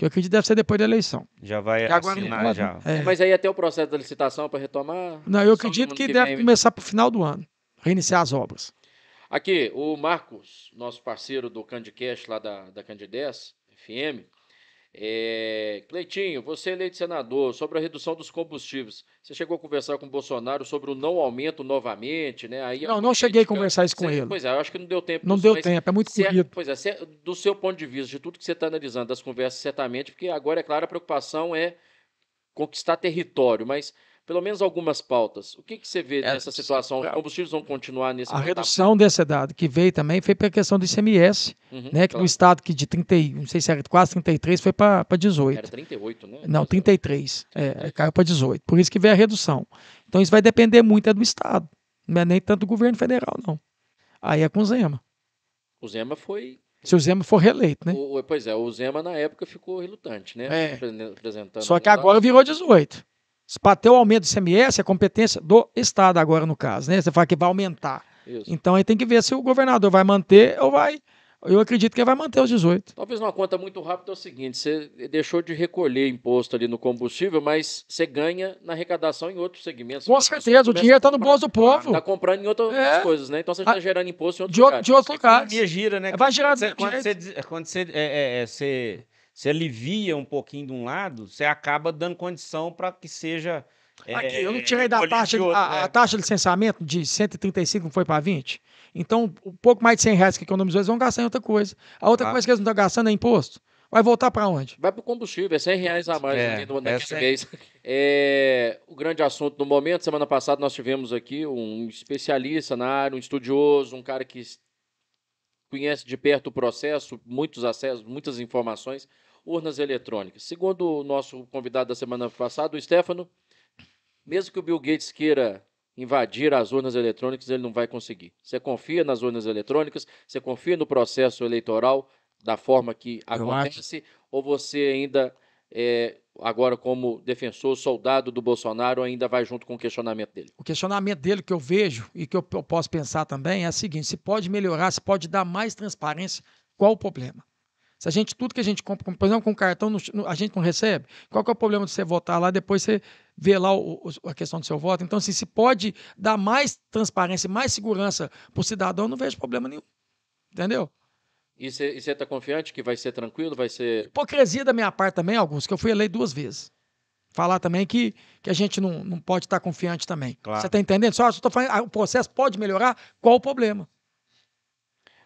Que eu acredito que deve ser depois da eleição. Já vai agora assinar, não, já. É. Mas aí até o processo da licitação para retomar? Não, eu acredito que, que deve vem... começar para o final do ano. Reiniciar as obras. Aqui, o Marcos, nosso parceiro do Candicast lá da, da Candidez, FM, é, Cleitinho, você é eleito senador sobre a redução dos combustíveis. Você chegou a conversar com o Bolsonaro sobre o não aumento novamente, né? Aí não, não cheguei a conversar isso com você, ele. Pois é, eu acho que não deu tempo. Não deu tempo, é muito corrido. Pois é, do seu ponto de vista, de tudo que você está analisando, das conversas, certamente, porque agora, é claro, a preocupação é conquistar território, mas pelo menos algumas pautas. O que, que você vê é, nessa situação? Os combustíveis vão continuar nesse A redução desse dado que veio também foi pela questão do ICMS, uhum, né? Que claro. no estado que de 30, não sei se era quase 33, foi para 18. Era 38, né? Não, 33. É, caiu para 18. Por isso que veio a redução. Então isso vai depender muito é do estado. Não é nem tanto do governo federal, não. Aí é com o Zema. O Zema foi se o Zema for reeleito, né? O, pois é, o Zema na época ficou relutante, né? É. Apresentando Só que agora virou 18. Para ter o aumento do ICMS, é competência do Estado agora, no caso, né? Você fala que vai aumentar. Isso. Então aí tem que ver se o governador vai manter ou vai. Eu acredito que vai manter os 18. Talvez uma conta muito rápida é o seguinte: você deixou de recolher imposto ali no combustível, mas você ganha na arrecadação em outros segmentos. Com certeza, o dinheiro está no bolso do povo. Está comprando em outras é. coisas, né? Então você está ah, gerando imposto em outros de, lugares. De outros lugares. A gira, né? Vai girar. Quando você, quando você, é, é, você se alivia um pouquinho de um lado, você acaba dando condição para que seja. Aqui, é, eu não tirei da taxa, outro, a, né? a, taxa de licenciamento de 135 não foi para 20? Então, um pouco mais de 100 reais que economizou, eles vão gastar em outra coisa. A outra ah. coisa que eles não estão gastando é imposto. Vai voltar para onde? Vai para o combustível, é 100 reais a mais é, no, naquele é mês. É, o grande assunto do momento, semana passada nós tivemos aqui um especialista na área, um estudioso, um cara que conhece de perto o processo, muitos acessos, muitas informações urnas eletrônicas. Segundo o nosso convidado da semana passada, o Stefano, mesmo que o Bill Gates queira invadir as urnas eletrônicas, ele não vai conseguir. Você confia nas urnas eletrônicas? Você confia no processo eleitoral da forma que acontece? Ou você ainda, é, agora como defensor, soldado do Bolsonaro, ainda vai junto com o questionamento dele? O questionamento dele que eu vejo e que eu, eu posso pensar também é o seguinte: se pode melhorar, se pode dar mais transparência, qual o problema? Se a gente, tudo que a gente compra, por exemplo, com cartão, a gente não recebe, qual que é o problema de você votar lá, depois você vê lá o, a questão do seu voto? Então, assim, se pode dar mais transparência, mais segurança para o cidadão, não vejo problema nenhum. Entendeu? E você está confiante que vai ser tranquilo, vai ser... Hipocrisia da minha parte também, Augusto, que eu fui eleito duas vezes. Falar também que, que a gente não, não pode estar confiante também. Você claro. está entendendo? Só estou falando, ah, o processo pode melhorar, qual o problema?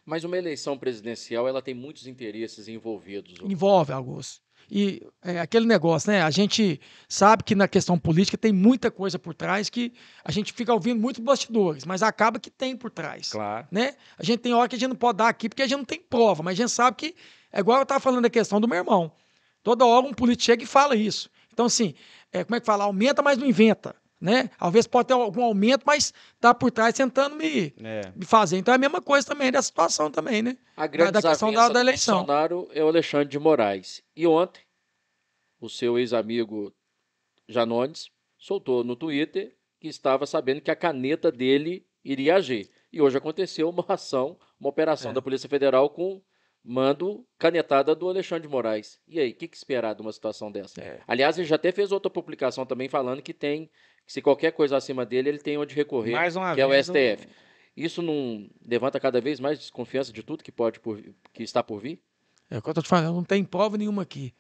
Mas uma eleição presidencial, ela tem muitos interesses envolvidos. Envolve, Augusto. E é aquele negócio, né? A gente sabe que na questão política tem muita coisa por trás que a gente fica ouvindo muitos bastidores, mas acaba que tem por trás. Claro. Né? A gente tem hora que a gente não pode dar aqui porque a gente não tem prova, mas a gente sabe que, é igual eu estava falando da questão do meu irmão. Toda hora um político chega e fala isso. Então, assim, é, como é que fala? Aumenta, mas não inventa. Né? Vezes pode ter algum aumento, mas tá por trás tentando me, É. me fazer. Então é a mesma coisa também dessa situação também, né? A grande da questão da- desavença da do eleição. Bolsonaro é o Alexandre de Moraes. E ontem, o seu ex-amigo Janones soltou no Twitter que estava sabendo que a caneta dele iria agir. E hoje aconteceu uma ação, uma operação É. da Polícia Federal com mando canetada do Alexandre de Moraes. E aí, o que, que esperar de uma situação dessa? É. Aliás, ele já até fez outra publicação também falando que tem, que se qualquer coisa acima dele, ele tem onde recorrer Mais uma que é o STF. Isso não levanta cada vez mais desconfiança de tudo que pode por, que está por vir? É o que eu tô te falando, não tem prova nenhuma aqui.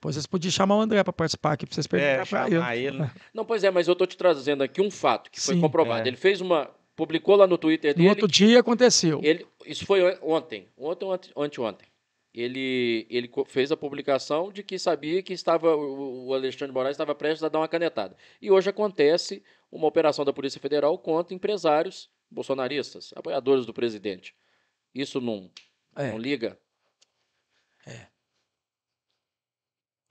Pois vocês podiam chamar o André para participar aqui, para vocês É, perguntar para ele. ele. Não, pois é, mas eu tô te trazendo aqui um fato que foi Sim, comprovado. é. Ele fez uma. publicou lá no Twitter No dele. outro dia aconteceu. Ele, isso foi on- ontem. Ontem ou ante- anteontem. Ele, ele fez a publicação de que sabia que estava o Alexandre Moraes estava prestes a dar uma canetada. E hoje acontece uma operação da Polícia Federal contra empresários bolsonaristas, apoiadores do presidente. Isso não, É. não liga?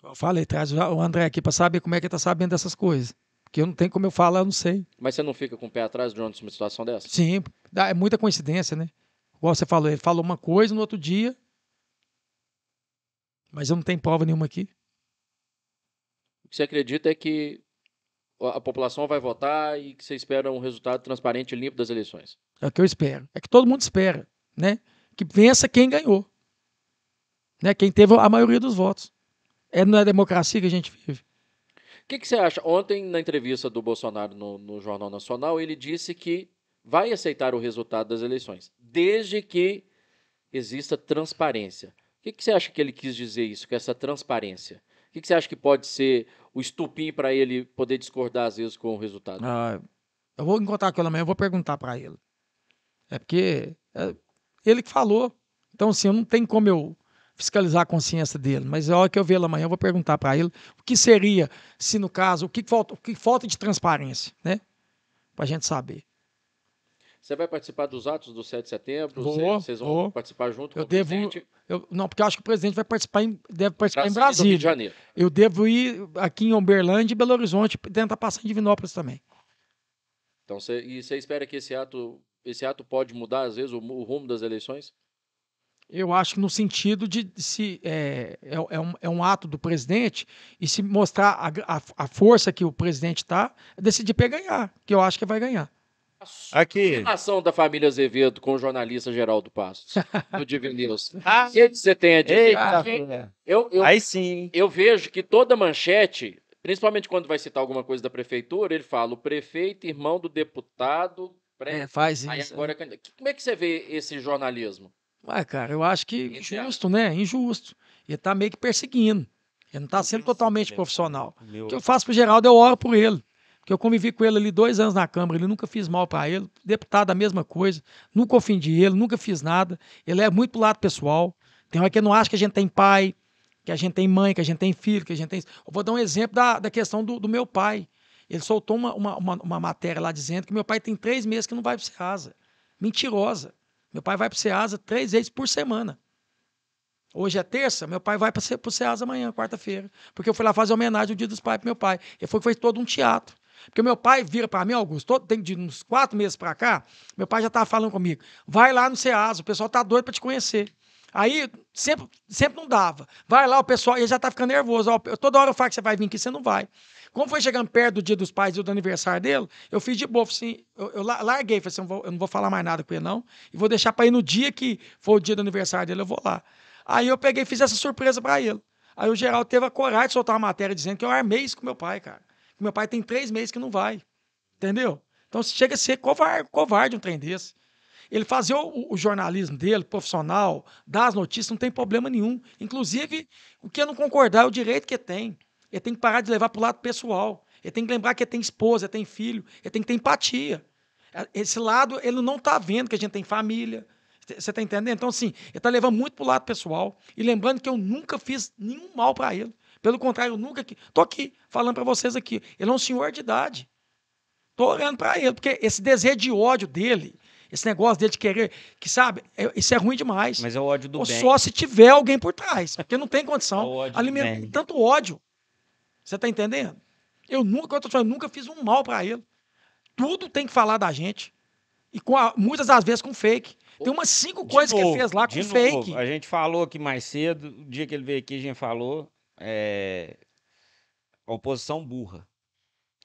Eu falei, traz o André aqui para saber como é que ele tá sabendo dessas coisas. Porque eu não tenho como eu falar, eu não sei. Mas você não fica com o pé atrás de uma situação dessa? Sim, é muita coincidência, né? Igual você falou, ele falou uma coisa no outro dia, mas eu não tenho prova nenhuma aqui. O que você acredita é que a população vai votar e que você espera um resultado transparente e limpo das eleições. É o que eu espero. É que todo mundo espera, né? Que vença quem ganhou. Né? Quem teve a maioria dos votos. É na democracia que a gente vive. O que, que você acha? Ontem, na entrevista do Bolsonaro no, no Jornal Nacional, ele disse que vai aceitar o resultado das eleições, desde que exista transparência. Que, que você acha que ele quis dizer isso, com essa transparência? O que, que você acha que pode ser o estupim para ele poder discordar, às vezes, com o resultado? Ah, eu vou encontrar com ele amanhã, eu vou perguntar para ele. É porque é ele que falou. Então, assim, eu não tenho como eu fiscalizar a consciência dele, mas a hora que eu ver ele amanhã, eu vou perguntar para ele o que seria, se no caso, o que falta, o que falta de transparência, né? Para a gente saber. Você vai participar dos atos do 7 de setembro? Vou, Você- Vocês vão vou. participar junto Eu com o devo- presidente? Eu, não, porque eu acho que o presidente vai participar em, deve participar em Brasília Rio de. Janeiro. Eu devo ir aqui em Uberlândia e Belo Horizonte tentar passar em Divinópolis também. Então, você, e você espera que esse ato, esse ato pode mudar, às vezes, o, o rumo das eleições? Eu acho que no sentido de se é, é, é um, é um ato do presidente e se mostrar a, a, a força que o presidente está, decidir para ganhar, que eu acho que vai ganhar. Aqui. A ação da família Azevedo com o jornalista Geraldo Passos, do News. Ah, que você tem a dizer? eita, eu, eu, Aí sim. eu vejo que toda manchete, principalmente quando vai citar alguma coisa da prefeitura, ele fala o prefeito, irmão do deputado. pré- É, faz Aí isso. agora, como é que você vê esse jornalismo? Ué, cara, eu acho que injusto, né? Injusto. Ele tá meio que perseguindo. Ele não tá sendo totalmente profissional. Meu. O que eu faço pro Geraldo, eu oro por ele. Porque eu convivi com ele ali dois anos na Câmara, ele nunca fiz mal para ele. Deputado, a mesma coisa. Nunca ofendi ele, nunca fiz nada. Ele é muito pro lado pessoal. Tem hora que não acha que a gente tem pai, que a gente tem mãe, que a gente tem filho, que a gente tem. Eu vou dar um exemplo da, da questão do, do meu pai. Ele soltou uma, uma, uma, uma matéria lá dizendo que meu pai tem três meses que não vai pro Ceasa. Mentirosa. Meu pai vai pro Ceasa três vezes por semana. Hoje é terça, meu pai vai para o Ceasa amanhã, quarta-feira. Porque eu fui lá fazer homenagem ao Dia dos Pais pro meu pai. Ele foi, fez todo um teatro. Porque meu pai vira para mim, Augusto, todo, tem de uns quatro meses para cá, meu pai já estava falando comigo. Vai lá no Ceasa, o pessoal tá doido para te conhecer. Aí sempre, sempre não dava. Vai lá, o pessoal, ele já tá ficando nervoso. Ó, toda hora eu falo que você vai vir aqui, você não vai. Como foi chegando perto do dia dos pais e do aniversário dele, eu fiz de boa, assim, eu, eu la- larguei, falei assim, eu, vou- eu não vou falar mais nada com ele, não. E vou deixar para ir no dia que for o dia do aniversário dele, eu vou lá. Aí eu peguei e fiz essa surpresa para ele. Aí o Geraldo teve a coragem de soltar uma matéria dizendo que eu armei isso com meu pai, cara. Meu pai tem três meses que não vai. Entendeu? Então chega a ser covarde, covarde um trem desse. Ele fazer o, o jornalismo dele, profissional, dar as notícias, não tem problema nenhum. Inclusive, o que eu não concordar é o direito que tem. Ele tem que parar de levar para o lado pessoal. Ele tem que lembrar que ele tem esposa, ele tem filho, ele tem que ter empatia. Esse lado, ele não está vendo que a gente tem família, Você tá entendendo? Então, assim, ele tá levando muito pro lado pessoal. E lembrando que eu nunca fiz nenhum mal para ele. Pelo contrário, eu nunca. Tô aqui falando para vocês aqui. Ele é um senhor de idade. Tô olhando para ele, porque esse desejo de ódio dele, esse negócio dele de querer, que sabe, é, isso é ruim demais. Mas é o ódio do Ou bem. só se tiver alguém por trás, porque não tem É o condição. ódio bem. tanto ódio. Você tá entendendo? Eu nunca, eu falando, nunca fiz um mal para ele. Tudo tem que falar da gente. E com a- muitas das vezes com fake. Tem umas cinco De coisas que novo, ele fez lá com fake. novo, A gente falou aqui mais cedo, o dia que ele veio aqui, a gente falou. É... A oposição burra.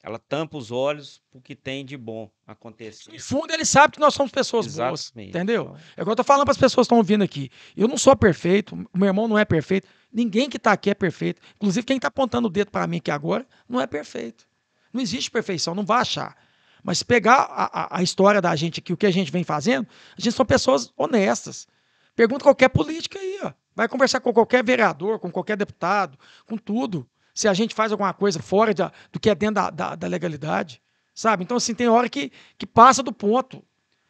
Ela tampa os olhos pro que tem de bom acontecer. No fundo, ele sabe que nós somos pessoas boas. Exatamente. Entendeu? É o que eu tô falando para as pessoas que estão ouvindo aqui. Eu não sou perfeito, o meu irmão não é perfeito, ninguém que está aqui é perfeito. Inclusive, quem está apontando o dedo para mim aqui agora não é perfeito. Não existe perfeição, não vai achar. Mas se pegar a, a- a história da gente aqui, o que a gente vem fazendo, a gente são pessoas honestas. Pergunta qualquer política aí, ó. Vai conversar com qualquer vereador, com qualquer deputado, com tudo. Se a gente faz alguma coisa fora da- do que é dentro da, da- da legalidade. Sabe? Então, assim, tem hora que, que passa do ponto.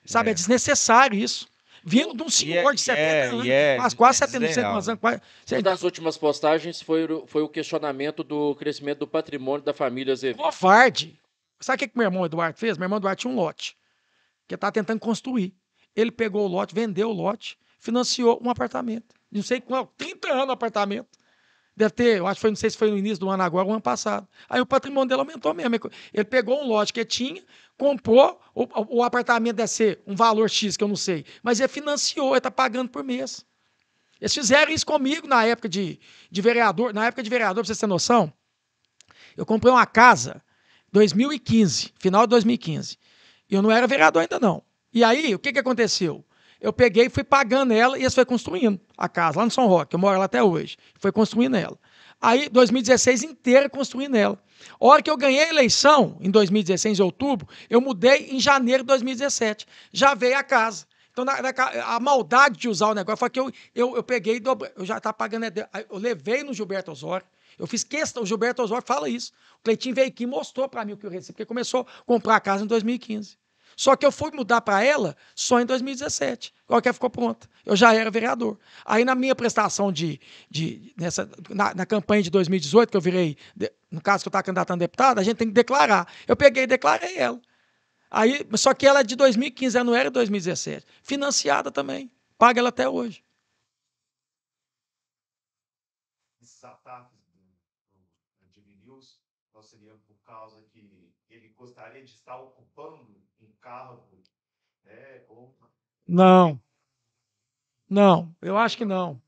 Sabe? É, É. desnecessário isso. Vindo de um senhor é- de 70 é- anos, e é- quase, quase é 70 desleal. anos. Quase, Uma das últimas postagens foi, o- foi o questionamento do crescimento do patrimônio da família Azevedo. covarde. Sabe o que, que meu irmão Eduardo fez? Meu irmão Eduardo tinha um lote que estava tentando construir. Ele pegou o lote, vendeu o lote, financiou um apartamento. Não sei qual, 30 anos apartamento. Deve ter, eu acho que foi, não sei se foi no início do ano agora ou ano passado. Aí o patrimônio dele aumentou mesmo. Ele pegou um lote que tinha, comprou, o, o- apartamento deve ser um valor X, que eu não sei, mas ele financiou, ele está pagando por mês. Eles fizeram isso comigo na época de, de vereador. Na época de vereador, pra vocês terem noção, eu comprei uma casa 2015, final de 2015. E eu não era vereador ainda não. E aí, o que, que aconteceu? Eu peguei e fui pagando ela e eles foi construindo a casa lá no São Roque. Eu moro lá até hoje. Foi construindo ela. Aí, 2016 inteira construindo ela. A hora que eu ganhei a eleição, em 2016, em outubro, eu mudei em janeiro de 2017. Já veio a casa. Então, na- na a maldade de usar o negócio foi que eu, eu, eu peguei e dobrei. Eu já estava pagando. a de- aí Eu levei no Gilberto Osório. Eu fiz questão, o Gilberto Osório fala isso. O Cleitinho veio aqui e mostrou para mim o que eu recebi, porque começou a comprar a casa em 2015. Só que eu fui mudar para ela só em 2017. Agora que ela ficou pronta. Eu já era vereador. Aí na minha prestação de. de nessa, na, na campanha de 2018, que eu virei. no caso que eu estava candidatando a deputado, a gente tem que declarar. Eu peguei e declarei ela. Aí, só que ela é de 2015, ela não era de 2017. Financiada também. Paga ela até hoje. esses ataques do, seriam por causa que ele gostaria de estar ocupando cargo, né? Ou Não. Não, eu acho que não.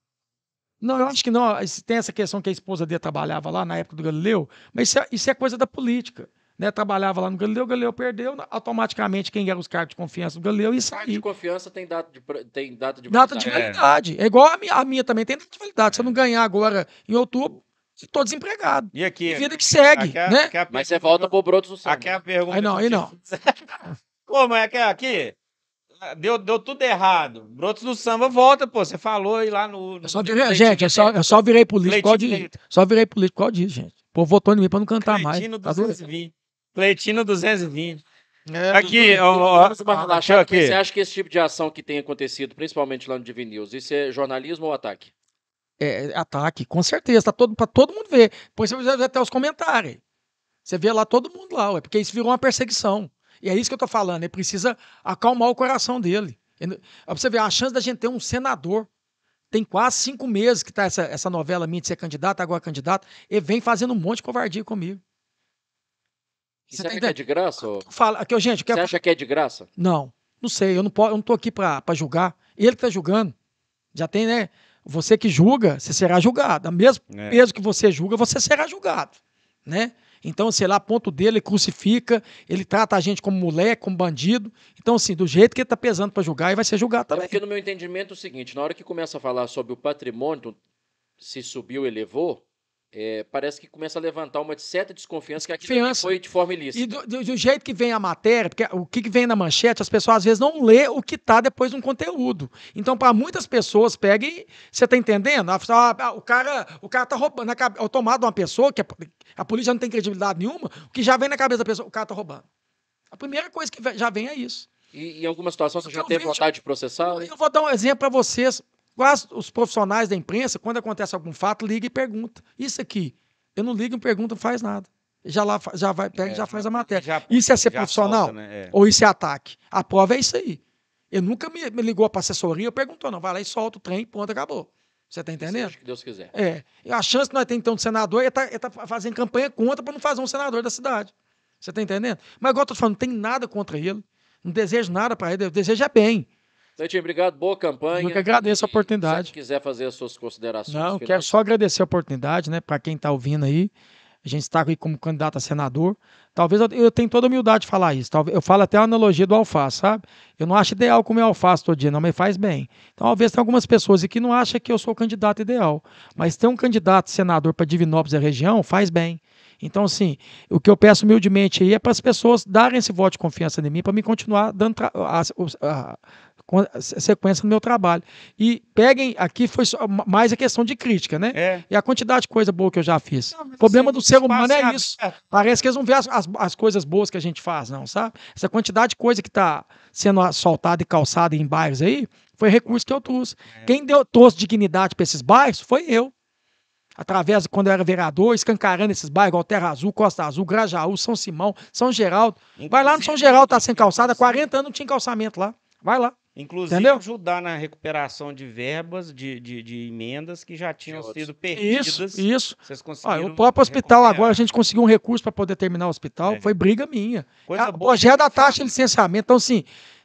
Não, eu acho que não. Esse- Tem essa questão que a esposa dele trabalhava lá na época do Galileu, mas isso é, isso é coisa da política. Né? Trabalhava lá no Galileu, o Galileu perdeu, automaticamente quem era os cargos de confiança do Galileu ia Cargo de confiança tem data de, tem data de Data de validade. validade. É igual a minha, a minha também tem data de validade. Se eu não ganhar agora em outubro, estou desempregado. E aqui? E vida que segue, aqui é- né? aqui é a Mas você volta pro Brotos do Samba. Aqui é a pergunta. Aí não, aí eu não. Pô, mas aqui, aqui deu, deu tudo errado. Brotos do samba volta, pô. Você falou aí lá no. Eu só no virei, Cleitinho gente, eu só, eu só virei político de, só virei político por causa disso, gente. O povo votou em mim para não cantar mais. Cleitino Tá doido? 220. Cleitino 220. É, Aqui, ó, ó, Vamos uma ó, relaxada, aqui. Você acha que esse tipo de ação que tem acontecido, principalmente lá no Divin News, isso é jornalismo ou ataque? É, ataque, com certeza, tá todo, para todo mundo ver. Depois você vai ver até os comentários. Você vê lá todo mundo lá, ué, porque isso virou uma perseguição. E é isso que eu tô falando, ele precisa acalmar o coração dele. Ele- pra você ver, a chance da gente ter um senador, tem quase cinco meses que tá essa, essa novela minha de ser candidato, agora candidato, ele vem fazendo um monte de covardia comigo. Você, Você tá acha que é de graça? Ou... Fala, aqui, ó, gente, Você acha que é de graça? Não, não sei. Eu não, posso, eu não tô aqui para julgar. Ele que tá julgando. Já tem, né? Você que julga, você será julgado. Do mesmo É. peso que você julga, você será julgado. Né? Então, sei lá, ponto dele, ele crucifica, ele trata a gente como moleque, como bandido. Então, assim, do jeito que ele tá pesando para julgar, ele vai ser julgado É também. porque no meu entendimento é o seguinte, na hora que começa a falar sobre o patrimônio, se subiu, elevou, é, parece que começa a levantar uma certa desconfiança que aquilo foi de forma ilícita. E do, do- do jeito que vem a matéria, porque o que vem na manchete, as pessoas às vezes não lê o que tá depois no conteúdo. Então, para muitas pessoas, pega e. Você tá entendendo? Ah, ah, o cara, o cara tá roubando. Na, cabe- ao tomar de uma pessoa, que a, a polícia não tem credibilidade nenhuma, o que já vem na cabeça da pessoa, o cara tá roubando. A primeira coisa que já vem é isso. E em alguma situação você já eu teve vontade de processar? Eu vou dar um exemplo para vocês. Quase os profissionais da imprensa, quando acontece algum fato, liga e pergunta. Isso aqui, eu não ligo e pergunto, não faz nada. Já lá já vai, pega e É, já faz a matéria. Já- Isso é ser profissional? solta, né? É. Ou isso é ataque? A prova é isso aí. Ele nunca me, me ligou para assessoria, perguntou, não. Vai lá e solta o trem, e ponto, acabou. Você tá entendendo? Seja que Deus quiser. É. E a chance que nós temos então de senador é estar tá fazendo campanha contra para não fazer um senador da cidade. Você tá entendendo? Mas igual eu tô falando, não tem nada contra ele. Não desejo nada para ele. Eu desejo é bem. Leitinho, obrigado. Boa campanha. Eu que agradeço a E oportunidade. Se quiser fazer as suas considerações. Não, quero só agradecer a oportunidade, né, para quem está ouvindo aí. A gente está aqui como candidato a senador. Talvez eu, eu tenha toda a humildade de falar isso. Talvez, eu falo até a analogia do alface, sabe? Eu não acho ideal comer alface todo dia, não, mas faz bem. Então, talvez tem algumas pessoas aqui que não acham que eu sou o candidato ideal. Mas ter um candidato senador para Divinópolis e a região faz bem. Então, assim, o que eu peço humildemente aí é para as pessoas darem esse voto de confiança em mim para me continuar dando a- a- a sequência no meu trabalho. E peguem, aqui foi mais a questão de crítica, né? É. E a quantidade de coisa boa que eu já fiz. Não, O problema assim, do ser humano é isso. aberto. Parece que eles não veem as, as, as coisas boas que a gente faz, não, sabe? Essa quantidade de coisa que está sendo soltada e calçada em bairros aí, foi recurso que eu trouxe. É. Quem deu, trouxe dignidade para esses bairros foi eu. Através quando eu era vereador, escancarando esses bairros, igual Terra Azul, Costa Azul, Grajaú, São Simão, São Geraldo. Vai lá no São Geraldo, tá sem calçada, há 40 anos não tinha calçamento lá. Vai lá. Inclusive, Entendeu? ajudar na recuperação de verbas, de, de, de emendas que já tinham sido perdidas. Isso, isso. Vocês conseguiram. o próprio hospital recuperar. agora, a gente conseguiu um recurso para poder terminar o hospital, É. foi briga minha. Coisa Ah, boa O projeto da a taxa de licenciamento. Então, assim,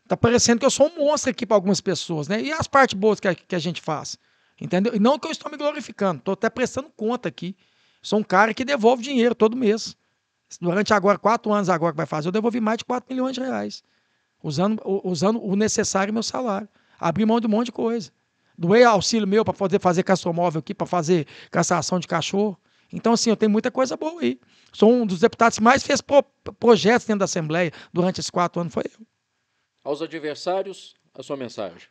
tá parecendo que eu sou um monstro aqui para algumas pessoas, né? E as partes boas que a, que a gente faz. Entendeu? E não que eu estou me glorificando, estou até prestando conta aqui. Sou um cara que devolve dinheiro todo mês. Durante agora, quatro anos agora que vai fazer, eu devolvi mais de 4 milhões de reais. Usando, usando o necessário meu salário. Abri mão de um monte de coisa. Doei auxílio meu para poder fazer castromóvel aqui, para fazer castração de cachorro. Então, assim, eu tenho muita coisa boa aí. Sou um dos deputados que mais fez pro- projetos dentro da Assembleia durante esses quatro anos, foi eu. Aos adversários, a sua mensagem.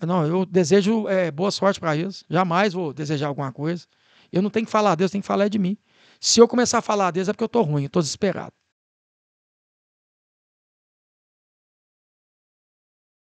Não, eu desejo eh, boa sorte para eles. Jamais vou desejar alguma coisa. Eu não tenho que falar deles, tenho que falar é de mim. Se eu começar a falar deles é porque eu estou ruim, estou desesperado.